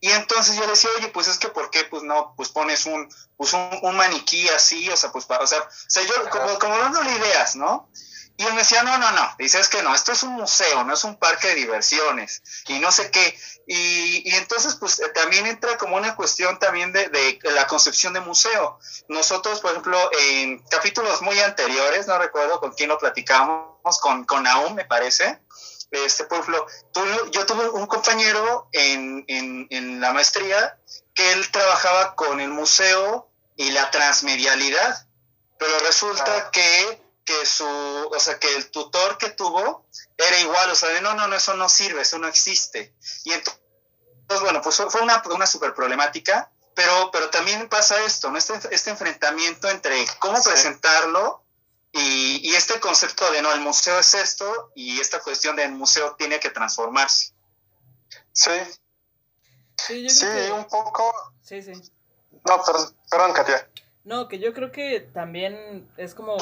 Y entonces yo le decía, oye, pues es que ¿por qué pues no, pues pones un, pues un, maniquí así, o sea, pues para, o sea, o sea yo como, como dándole ideas, ¿no? Y él me decía, no, no, no, dice, es que no, esto es un museo, no es un parque de diversiones, y no sé qué. Y, y entonces, pues eh, también entra como una cuestión también de, de, la concepción de museo. Nosotros, por ejemplo, en capítulos muy anteriores, no recuerdo con quién lo platicamos, con, con Aún, me parece, este pueblo. yo tuve un compañero en, en, la maestría que él trabajaba con el museo y la transmedialidad, pero resulta que, que su, o sea, que el tutor que tuvo era igual, o sea, de, no, no, no, eso no sirve, eso no existe. Y entonces, bueno, pues fue una, una super problemática, pero, pero también pasa esto, ¿no? Este, este enfrentamiento entre cómo presentarlo y, este concepto de no, el museo es esto y esta cuestión del museo tiene que transformarse. Sí. Sí, un poco. Sí, sí. No, perdón, perdón, Katia. No, que yo creo que también es como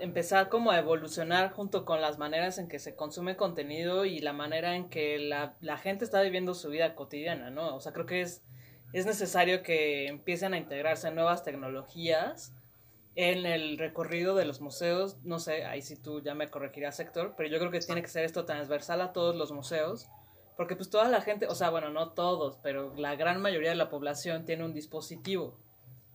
empezar como a evolucionar junto con las maneras en que se consume contenido y la manera en que la, la gente está viviendo su vida cotidiana, ¿no? O sea, creo que es, es necesario que empiecen a integrarse nuevas tecnologías en el recorrido de los museos, no sé, ahí sí tú ya me corregirás, sector, pero yo creo que tiene que ser esto transversal a todos los museos, porque pues toda la gente, o sea, bueno, no todos, pero la gran mayoría de la población tiene un dispositivo.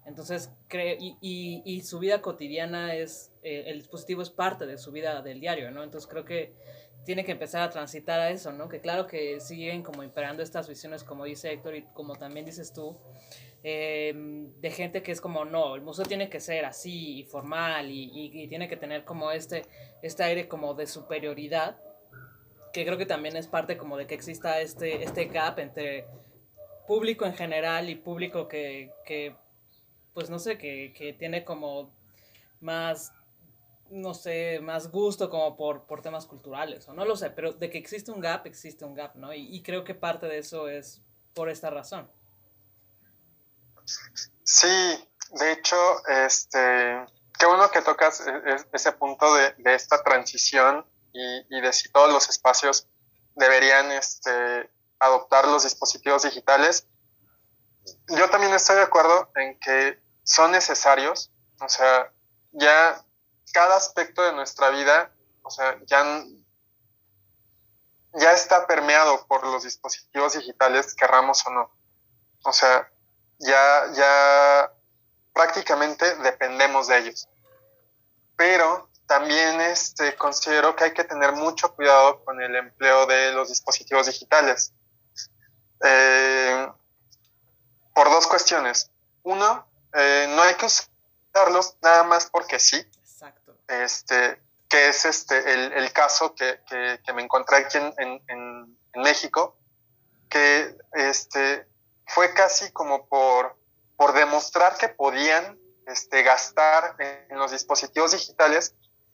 Entonces, y, y, y su vida cotidiana es, eh, el dispositivo es parte de su vida del diario, ¿no? Entonces creo que tiene que empezar a transitar a eso, ¿no? Que claro que siguen como imperando estas visiones, como dice Héctor y como también dices tú, Em, de gente que es como, no, el museo tiene que ser así, formal, y, tiene que tener como este, este aire como de superioridad, que creo que también es parte como de que exista este, este gap entre público en general y público que, que pues no sé, que, que tiene como más no sé, más gusto como por, por temas culturales, o no lo sé, pero de que existe un gap, existe un gap, ¿no? Y, y creo que parte de eso es por esta razón. Sí, de hecho, este, qué bueno que tocas e, e, ese punto de, esta transición y, de si todos los espacios deberían este, adoptar los dispositivos digitales. Yo también estoy de acuerdo en que son necesarios, o sea, ya cada aspecto de nuestra vida, o sea, ya, ya está permeado por los dispositivos digitales, querramos o no. O sea, ya, ya prácticamente dependemos de ellos. Pero también este, considero que hay que tener mucho cuidado con el empleo de los dispositivos digitales. Eh, por dos cuestiones. Uno, eh, no hay que usarlos nada más porque sí. Exacto. Este, que es este, el, el caso que, que, que, me encontré aquí en, en, en, México, que este, fue casi como por, por demostrar que podían este, gastar en los dispositivos digitales,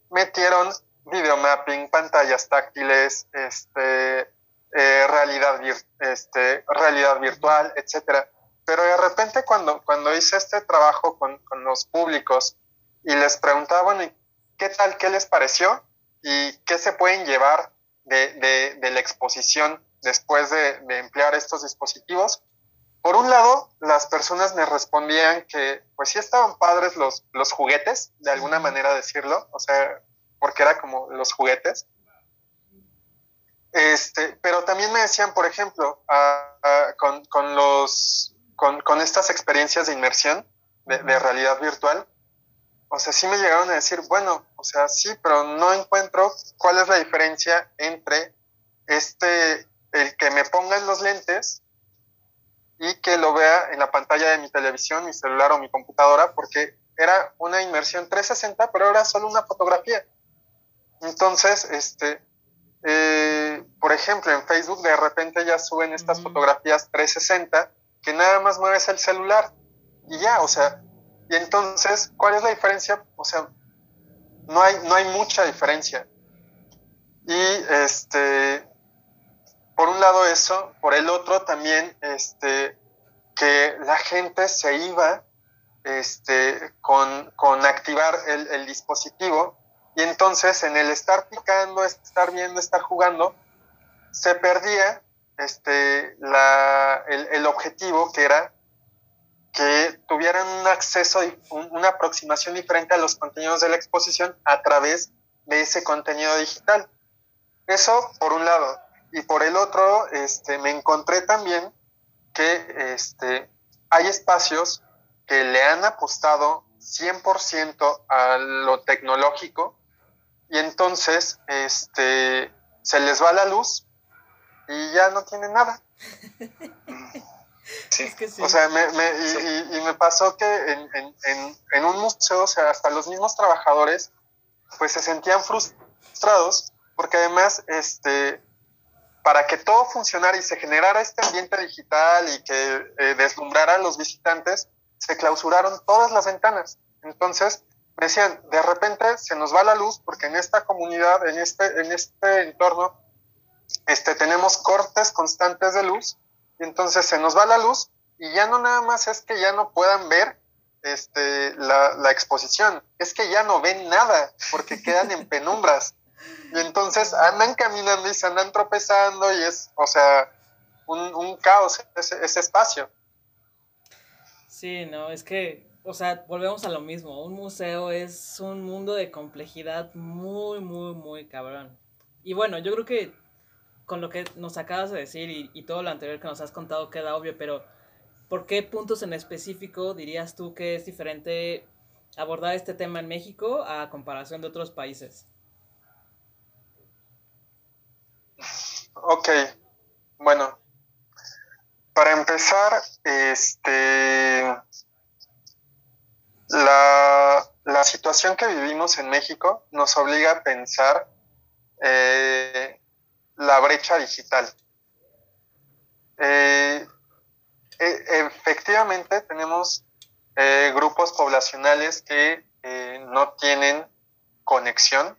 metieron videomapping, pantallas táctiles, este, eh, realidad, este, realidad virtual, etcétera. Pero de repente cuando, cuando hice este trabajo con, con los públicos y les preguntaba, bueno, ¿qué tal, qué les pareció? ¿Y qué se pueden llevar de, de, de la exposición después de, de, emplear estos dispositivos? Por un lado, las personas me respondían que pues sí estaban padres los, los juguetes, de alguna manera decirlo, o sea, porque era como los juguetes. Este, pero también me decían, por ejemplo, con, con, los, con, con, estas experiencias de inmersión, de, de, realidad virtual, o sea, sí me llegaron a decir, bueno, o sea, sí, pero no encuentro cuál es la diferencia entre este, el que me pongan los lentes y que lo vea en la pantalla de mi televisión, mi celular o mi computadora, porque era una inmersión 360, pero era solo una fotografía. Entonces, este, eh, por ejemplo, en Facebook de repente ya suben estas fotografías 360 que nada más mueves el celular y ya, o sea, y entonces, ¿cuál es la diferencia? O sea, no hay, no hay mucha diferencia. Y este, por un lado eso, por el otro también, este, que la gente se iba este, con, con activar el, el dispositivo y entonces en el estar picando, estar viendo, estar jugando, se perdía este, la, el, el, objetivo que era que tuvieran un acceso, una aproximación diferente a los contenidos de la exposición a través de ese contenido digital. Eso por un lado. Y por el otro, este, me encontré también que este, hay espacios que le han apostado 100% a lo tecnológico y entonces este, se les va la luz y ya no tienen nada. <laughs> Sí. Es que sí. O sea, me, me, sí. y, y, me pasó que en, en, en, un museo, o sea, hasta los mismos trabajadores, pues se sentían frustrados, porque además, este, para que todo funcionara y se generara este ambiente digital y que eh, deslumbrara a los visitantes, se clausuraron todas las ventanas. Entonces, me decían, de repente se nos va la luz porque en esta comunidad, en este, en este entorno, este, tenemos cortes constantes de luz y entonces se nos va la luz y ya no nada más es que ya no puedan ver este, la, la exposición, es que ya no ven nada porque quedan en <laughs> penumbras. Y entonces andan caminando y se andan tropezando y es, o sea, un, un caos ese, ese espacio. Sí, no, es que o sea, volvemos a lo mismo. Un museo es un mundo de complejidad muy, muy, muy cabrón. Y bueno, yo creo que con lo que nos acabas de decir y, todo lo anterior que nos has contado queda obvio, pero ¿por qué puntos en específico dirías tú que es diferente abordar este tema en México a comparación de otros países? Ok, bueno, para empezar, este la, la, situación que vivimos en México nos obliga a pensar eh, la brecha digital. Eh, e, efectivamente, tenemos eh, grupos poblacionales que eh, no tienen conexión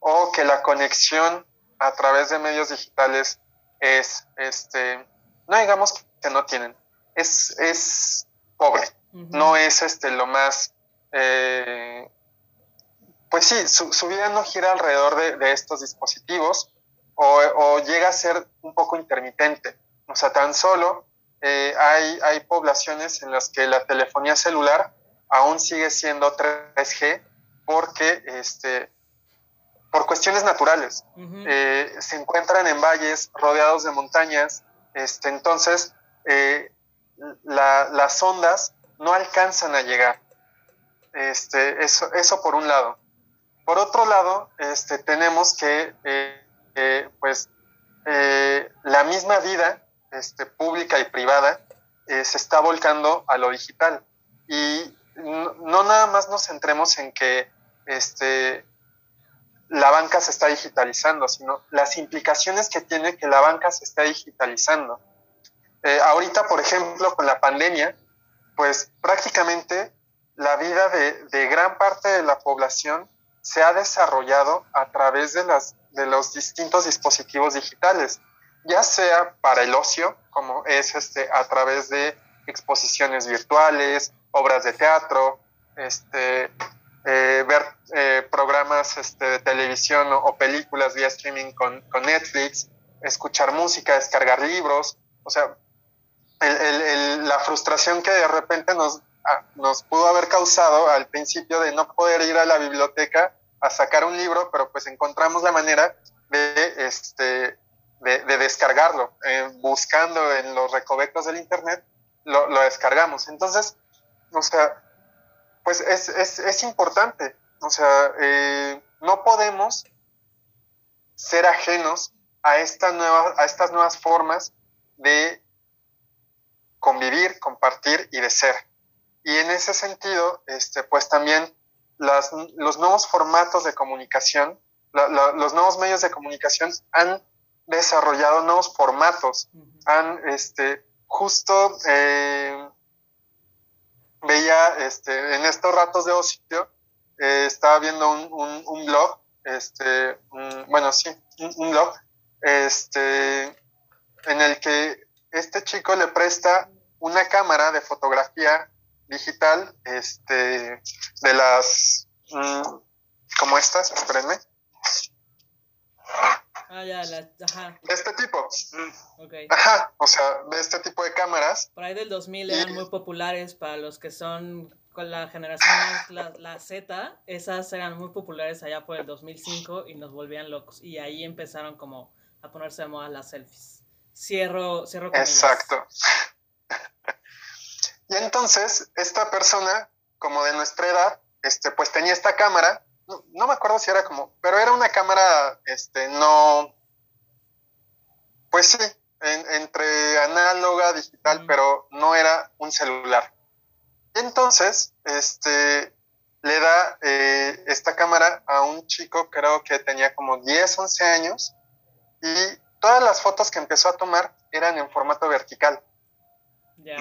o que la conexión a través de medios digitales es, este, no digamos que no tienen, es, es pobre no es este lo más eh, pues sí, su, su, vida no gira alrededor de, de estos dispositivos o, o, llega a ser un poco intermitente. O sea, tan solo eh, hay, hay poblaciones en las que la telefonía celular aún sigue siendo 3G porque este, por cuestiones naturales. Uh -huh. eh, se encuentran en valles rodeados de montañas, este, entonces eh, la, las ondas no alcanzan a llegar. Este, eso, eso por un lado. por otro lado, este, tenemos que, eh, eh, pues, eh, la misma vida este, pública y privada se está volcando a lo digital. Y no, nada más nos centremos en que este, la banca se está digitalizando, sino las implicaciones que tiene que la banca se está digitalizando. ahorita, por ejemplo, con la pandemia, pues prácticamente la vida de, gran parte de la población se ha desarrollado a través de, las, de los distintos dispositivos digitales, ya sea para el ocio, como es este, a través de exposiciones virtuales, obras de teatro, este, eh, ver eh, programas este, de televisión o, películas vía streaming con, con, Netflix, escuchar música, descargar libros, o sea, el, el, la frustración que de repente nos, nos pudo haber causado al principio de no poder ir a la biblioteca a sacar un libro, pero pues encontramos la manera de, este, de, descargarlo. Eh, buscando en los recovecos del Internet, lo, descargamos. Entonces, o sea, pues es, es, es importante. O sea, eh, no podemos ser ajenos a, esta nueva, a estas nuevas formas de convivir, compartir y de ser. Y en ese sentido, este, pues también las, los nuevos formatos de comunicación, los nuevos medios de comunicación han desarrollado nuevos formatos. Han, este, justo eh, veía este, en estos ratos de ocio, eh, estaba viendo un, un, blog, este, bueno, sí, un, blog, este, en el que este chico le presta una cámara de fotografía digital este, de las mm, como estas, espérenme. Ah, ya, la, ajá. De este tipo. Ajá, o sea, de este tipo de cámaras. Por ahí del 2000 eran muy populares para los que son con la generación la, la, Z, esas eran muy populares allá por el 2005 y nos volvían locos. Y ahí empezaron como a ponerse de moda las selfies. Cierro, cierro Exacto. Y entonces, esta persona, como de nuestra edad, este, pues tenía esta cámara, no, me acuerdo si era como, pero era una cámara, este, no, pues sí, entre análoga, digital, pero no era un celular. Y entonces, este, le da eh, esta cámara a un chico, creo que tenía como 10, 11 años, y todas las fotos que empezó a tomar eran en formato vertical. Ya.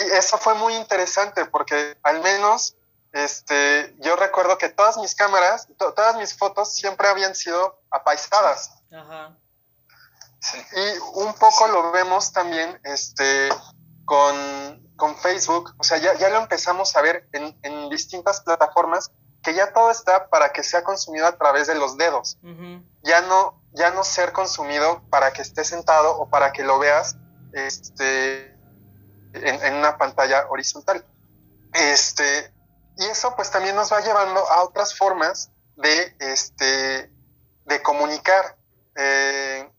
Eso fue muy interesante porque al menos este, yo recuerdo que todas mis cámaras, todas mis fotos siempre habían sido apaisadas. Ajá. Y un poco lo vemos también este, con, con Facebook, o sea, ya, ya, lo empezamos a ver en, en, distintas plataformas que ya todo está para que sea consumido a través de los dedos. ya, no, ya no ser consumido para que estés sentado o para que lo veas este, en, una pantalla horizontal. Este, y eso pues también nos va llevando a otras formas de, este, de comunicar. Eh,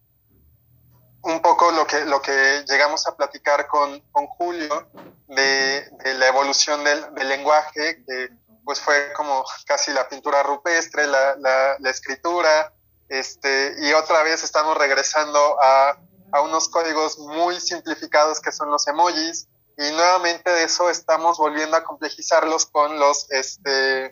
un poco lo que, lo que llegamos a platicar con, con Julio de, la evolución del, del, lenguaje, que pues fue como casi la pintura rupestre, la, la, la escritura, este, y otra vez estamos regresando a a unos códigos muy simplificados que son los emojis. Y nuevamente de eso estamos volviendo a complejizarlos con los este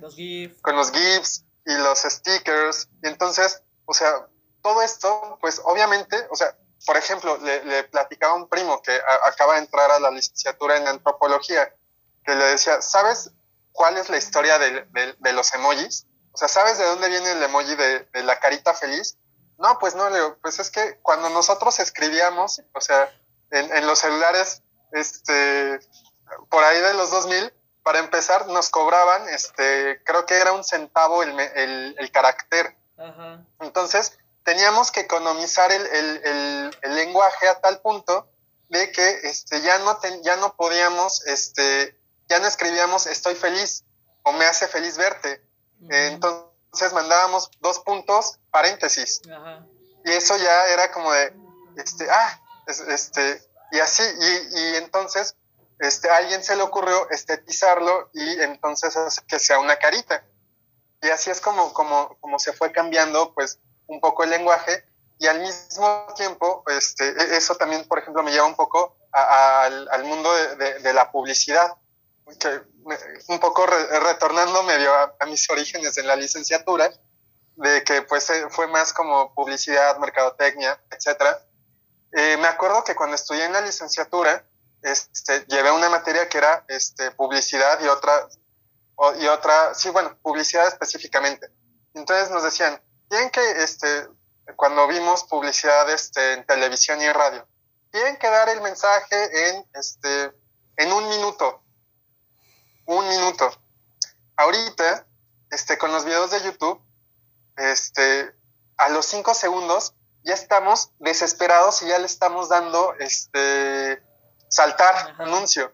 con los gifs y los stickers. Y entonces o sea todo esto pues obviamente o sea por ejemplo le, platicaba a un primo que acaba de entrar a la licenciatura en antropología que le decía sabes cuál es la historia de, de, los emojis o sea sabes de dónde viene el emoji de, de la carita feliz no, pues no, Leo, pues es que cuando nosotros escribíamos, o sea, en, los celulares, este, por ahí de los 2000, para empezar, nos cobraban, este, creo que era un centavo el, el, carácter. Entonces, teníamos que economizar el, lenguaje a tal punto de que este, ya, no ya no podíamos, este, ya no escribíamos estoy feliz o me hace feliz verte. Entonces, entonces mandábamos dos puntos, paréntesis. Y eso ya era como de, este, ah, este, y así, y, y entonces este, a alguien se le ocurrió estetizarlo y entonces hace que sea una carita. y así es como, como, como se fue cambiando pues un poco el lenguaje y al mismo tiempo, este, e, eso también, por ejemplo, me lleva un poco al, mundo de, la publicidad, que un poco retornando medio a, a, mis orígenes en la licenciatura, de que pues eh, fue más como publicidad, mercadotecnia, etcétera. Eh, me acuerdo que cuando estudié en la licenciatura, este, llevé una materia que era este, publicidad y otra, y otra, sí, bueno, publicidad específicamente. Entonces nos decían, tienen que, este, cuando vimos publicidad este, en televisión y en radio, tienen que dar el mensaje en, este, en un minuto. Un minuto. Ahorita, este, con los videos de YouTube, este, a los cinco segundos ya estamos desesperados y ya le estamos dando este, saltar anuncio.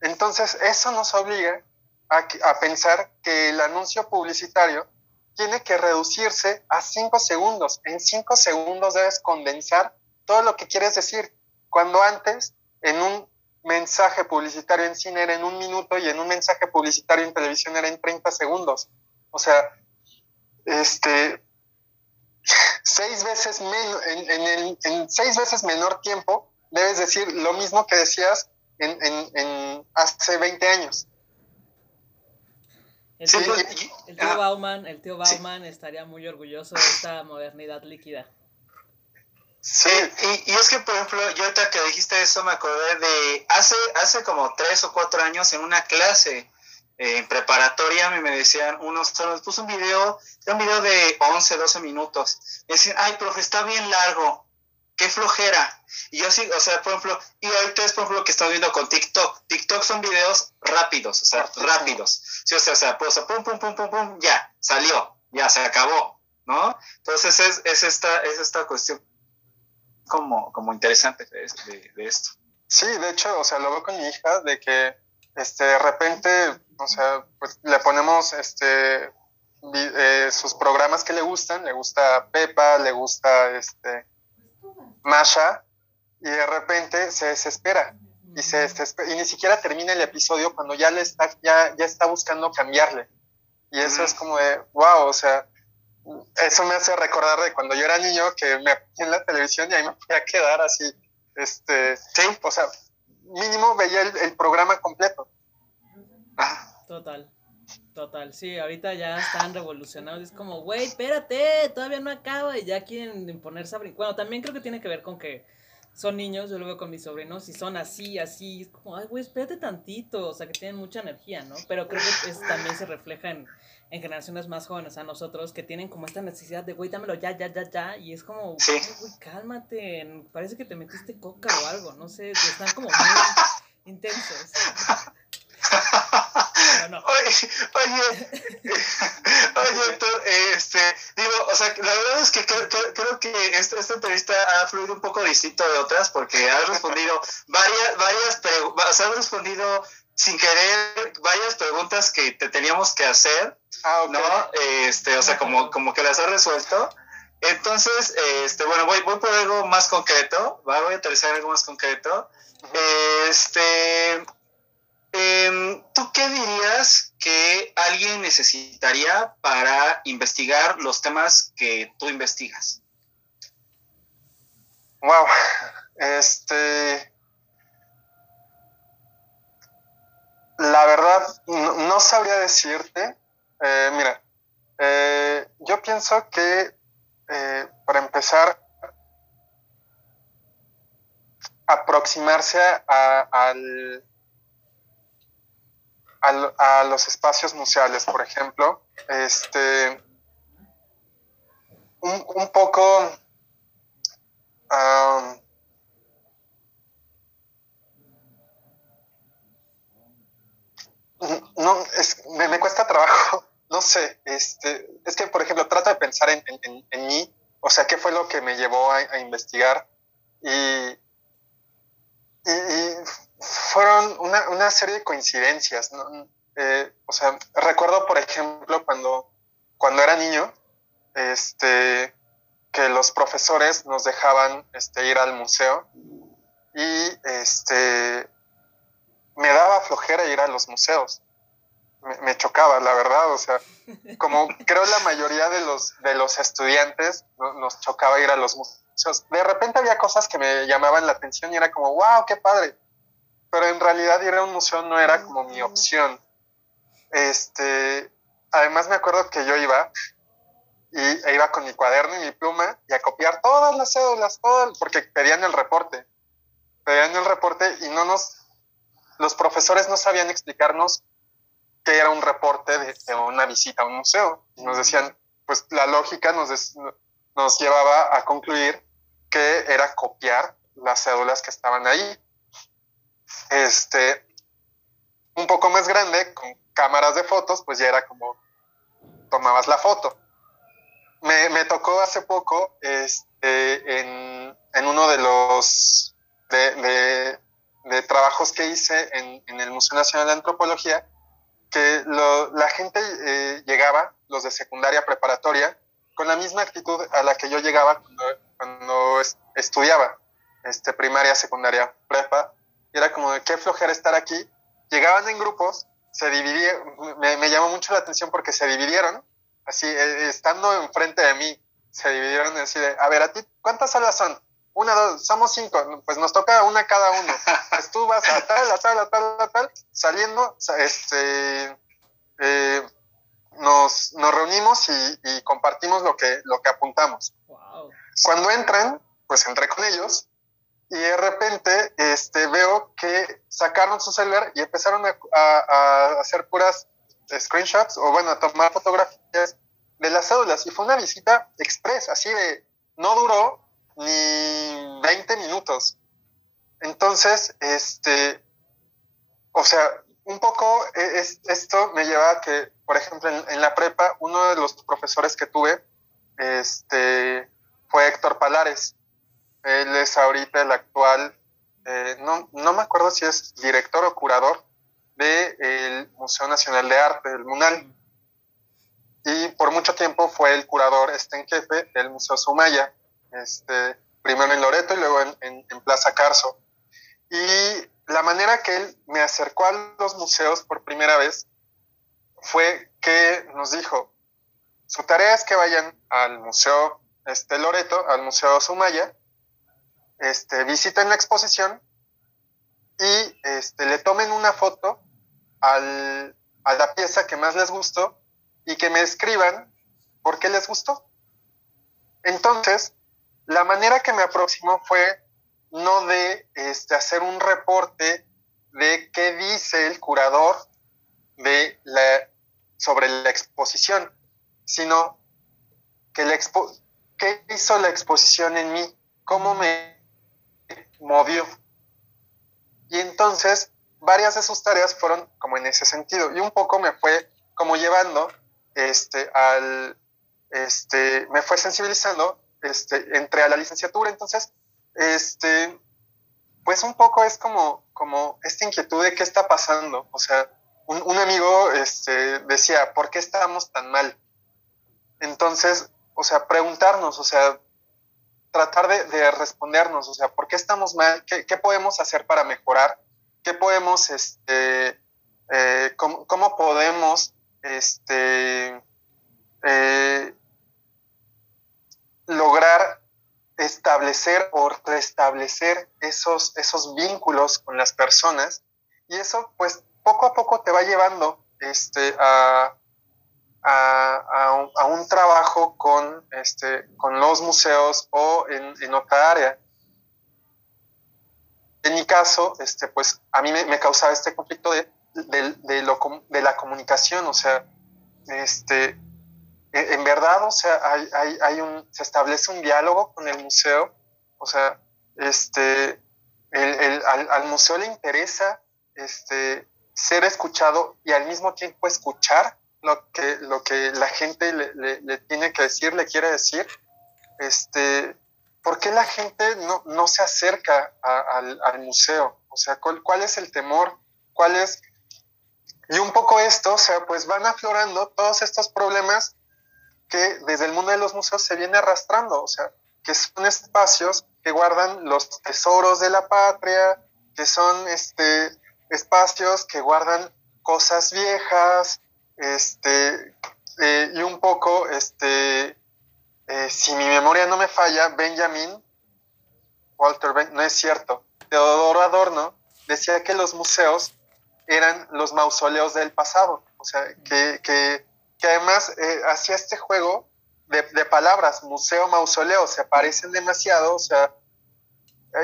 Entonces, eso nos obliga a, a, pensar que el anuncio publicitario tiene que reducirse a cinco segundos. En cinco segundos debes condensar todo lo que quieres decir. Cuando antes, en un mensaje publicitario en cine era en un minuto y en un mensaje publicitario en televisión era en 30 segundos. O sea, este, seis veces menos, en, en, en, seis veces menor tiempo, debes decir lo mismo que decías en, en hace 20 años. El tío, el tío Bauman, el tío Bauman estaría muy orgulloso de esta modernidad líquida. Sí, y, y, es que, por ejemplo, yo ahorita que dijiste eso me acordé de hace, hace como tres o cuatro años en una clase en preparatoria me, me decían unos, solo puso un video, un video de 11, 12 minutos. Y decían, ay, profe, está bien largo, qué flojera. Y yo sí, o sea, por ejemplo, y ahorita es por ejemplo lo que estamos viendo con TikTok. TikTok son videos rápidos, o sea, rápidos. Sí, o sea, o sea, pues, pum, pum, pum, pum, pum, ya, salió, ya se acabó, ¿no? Entonces es, es, esta, es esta cuestión como, como interesante de, de, de esto. Sí, de hecho, o sea, lo veo con mi hija de que este, de repente, o sea, pues le ponemos este, eh, sus programas que le gustan, le gusta Pepa, le gusta este, Masha, y de repente se desespera. Y, se y ni siquiera termina el episodio cuando ya le está, ya, ya está buscando cambiarle. Y eso es como de, wow, o sea, eso me hace recordar de cuando yo era niño que me en la televisión y ahí me podía quedar así, este, sí, o sea, mínimo veía el, programa completo. Total. Total, sí, ahorita ya están revolucionados. Es como, güey, espérate, todavía no acaba y ya quieren imponerse a Bueno, también creo que tiene que ver con que son niños, yo lo veo con mis sobrinos, y son así, así. Es como, ay, güey, espérate tantito. O sea, que tienen mucha energía, ¿no? Pero creo que es, también se refleja en, en, generaciones más jóvenes, a nosotros, que tienen como esta necesidad de, güey, dámelo ya, ya, ya, ya. Y es como, güey, cálmate. Parece que te metiste coca o algo, no sé. Están como muy intensos. Oye, oye, <laughs> oye, Héctor, este, digo, o sea, la verdad es que creo, que esta, esta, entrevista ha fluido un poco distinto de otras porque has respondido varias, varias preguntas, has respondido sin querer varias preguntas que te teníamos que hacer, ah, ¿no? Este, o sea, como, como que las has resuelto. Entonces, este, bueno, voy, voy por algo más concreto, voy a aterrizar algo más concreto. Este, Em, ¿Tú qué dirías que alguien necesitaría para investigar los temas que tú investigas? Wow, este. Decirte. Eh, mira, eh, yo pienso que eh, para empezar, aproximarse al a, los espacios museales, por ejemplo, este, un, poco no, me, cuesta trabajo, <laughs> no sé, este, es que, por ejemplo, trato de pensar en, en, mí, o sea, qué fue lo que me llevó a, investigar y, y, fueron una, una serie de coincidencias. Eh, o sea, recuerdo, por ejemplo, cuando, cuando era niño, este, que los profesores nos dejaban este, ir al museo y este, me daba flojera ir a los museos. Me, chocaba, la verdad, o sea, como creo la mayoría de los, de los estudiantes nos chocaba ir a los museos. De repente había cosas que me llamaban la atención y era como, wow, qué padre. Pero en realidad ir a un museo no era como mi opción. Este, además me acuerdo que yo iba y e iba con mi cuaderno y mi pluma y a copiar todas las cédulas, todas, porque pedían el reporte. Pedían el reporte y no nos, los profesores no sabían explicarnos que era un reporte de, una visita a un museo. Y nos decían, pues la lógica nos, nos llevaba a concluir que era copiar las cédulas que estaban ahí. Este, un poco más grande, con cámaras de fotos, pues ya era como tomabas la foto. Me, me tocó hace poco este, en, en uno de los de, de, trabajos que hice en, en el Museo Nacional de Antropología, que la gente eh, llegaba, los de secundaria preparatoria, con la misma actitud a la que yo llegaba cuando, estudiaba, este, primaria, secundaria, prepa. Y era como, qué flojera estar aquí. Llegaban en grupos, se dividieron, me, llamó mucho la atención porque se dividieron, así, eh, estando enfrente de mí, se dividieron así de, a ver, a ti, ¿cuántas salas son? Una, dos, somos cinco, pues nos toca una cada uno. <laughs> Pues tú vas a tal, a tal, a tal, a tal, saliendo, este, eh, nos, nos reunimos y, compartimos lo que, lo que apuntamos. Cuando entran, pues entré con ellos y de repente este, veo que sacaron su celular y empezaron a, a hacer puras screenshots o bueno, a tomar fotografías de las cédulas y fue una visita express, así de, no duró ni 20 minutos. Entonces, este, o sea, un poco e, es, esto me lleva a que, por ejemplo, en, la prepa, uno de los profesores que tuve, este, fue Héctor Palares. Él es ahorita el actual, eh, no, no me acuerdo si es director o curador del Museo Nacional de Arte, el MUNAL. Y por mucho tiempo fue el curador este en jefe del Museo Sumaya este, primero en Loreto y luego en, Plaza Carso. Y la manera que él me acercó a los museos por primera vez fue que nos dijo, su tarea es que vayan al Museo este, Loreto, al Museo Sumaya, este, visiten la exposición y este, le tomen una foto a la pieza que más les gustó y que me escriban por qué les gustó. Entonces, la manera que me aproximó fue no de este, hacer un reporte de qué dice el curador de la, sobre la exposición, sino que la expo qué hizo la exposición en mí, cómo me movió. Y entonces varias de sus tareas fueron como en ese sentido y un poco me fue como llevando este al este me fue sensibilizando este, entré a la licenciatura, entonces, este, pues un poco es como, como esta inquietud de qué está pasando, o sea, un, amigo este, decía, ¿por qué estamos tan mal? Entonces, o sea, preguntarnos, o sea, tratar de, respondernos, o sea, ¿por qué estamos mal? ¿Qué, podemos hacer para mejorar? ¿Qué podemos, este, eh, cómo, podemos, este, eh, lograr establecer o restablecer esos, esos vínculos con las personas y eso pues poco a poco te va llevando este, a, a, un, trabajo con, este, con los museos o en, otra área. En mi caso, este, pues a mí me, causaba este conflicto de, de, lo, de la comunicación, o sea, este, en verdad, o sea, hay, hay, hay, un, se establece un diálogo con el museo, o sea, este, el, el, al, al, museo le interesa este, ser escuchado y al mismo tiempo escuchar lo que, lo que la gente le, le, tiene que decir, le quiere decir. Este, ¿Por qué la gente no, no se acerca al, al, museo? O sea, ¿cuál, ¿cuál es el temor? ¿Cuál es...? Y un poco esto, o sea, pues van aflorando todos estos problemas que desde el mundo de los museos se viene arrastrando, o sea, que son espacios que guardan los tesoros de la patria, que son este, espacios que guardan cosas viejas, este, eh, y un poco, este, eh, si mi memoria no me falla, Benjamin, Walter Ben, no es cierto, Teodoro Adorno decía que los museos eran los mausoleos del pasado, o sea, que, que además eh, hacía este juego de, de, palabras, museo, mausoleo, se parecen demasiado, o sea,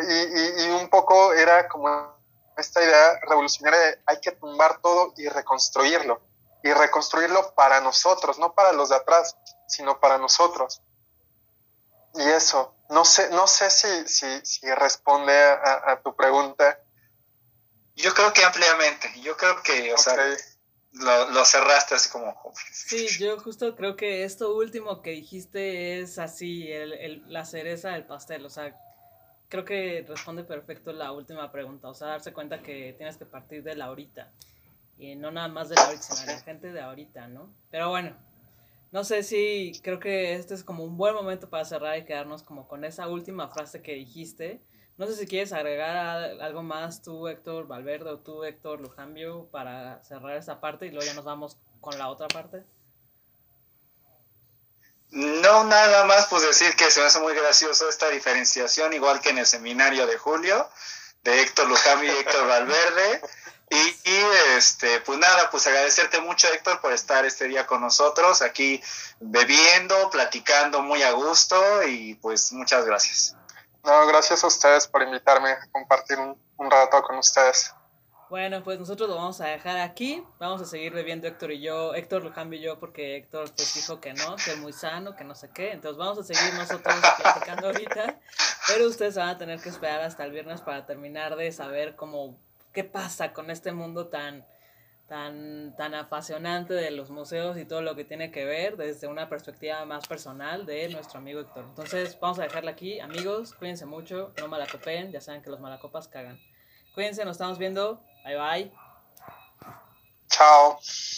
y, y, y un poco era como esta idea revolucionaria de hay que tumbar todo y reconstruirlo, y reconstruirlo para nosotros, no para los de atrás, sino para nosotros. Y eso, no sé, no sé si, si, si responde a, a, tu pregunta. Yo creo que ampliamente, yo creo que, o okay. sea, lo, lo, cerraste así como... Sí, yo justo creo que esto último que dijiste es así, el, el, la cereza del pastel, o sea, creo que responde perfecto la última pregunta, o sea, darse cuenta que tienes que partir de la ahorita, y no nada más de la ahorita, sino de la gente de ahorita, ¿no? Pero bueno, no sé si creo que este es como un buen momento para cerrar y quedarnos como con esa última frase que dijiste. No sé si quieres agregar algo más tú, Héctor Valverde, o tú, Héctor Lujambio, para cerrar esa parte y luego ya nos vamos con la otra parte. No, nada más, pues decir que se me hace muy gracioso esta diferenciación, igual que en el seminario de Julio, de Héctor Lujambio y Héctor Valverde. Y, y, este, pues nada, pues agradecerte mucho, Héctor, por estar este día con nosotros, aquí bebiendo, platicando muy a gusto y pues muchas gracias. No, gracias a ustedes por invitarme a compartir un, un rato con ustedes. Bueno, pues nosotros lo vamos a dejar aquí. Vamos a seguir bebiendo Héctor y yo. Héctor lo cambio yo porque Héctor pues dijo que no, que es muy sano, que no sé qué. Entonces vamos a seguir nosotros <laughs> platicando ahorita. Pero ustedes van a tener que esperar hasta el viernes para terminar de saber cómo qué pasa con este mundo tan, tan, tan apasionante de los museos y todo lo que tiene que ver desde una perspectiva más personal de nuestro amigo Héctor. Entonces, vamos a dejarla aquí. Amigos, cuídense mucho, no malacopen, ya saben que los malacopas cagan. Cuídense, nos estamos viendo. Bye bye. Chao.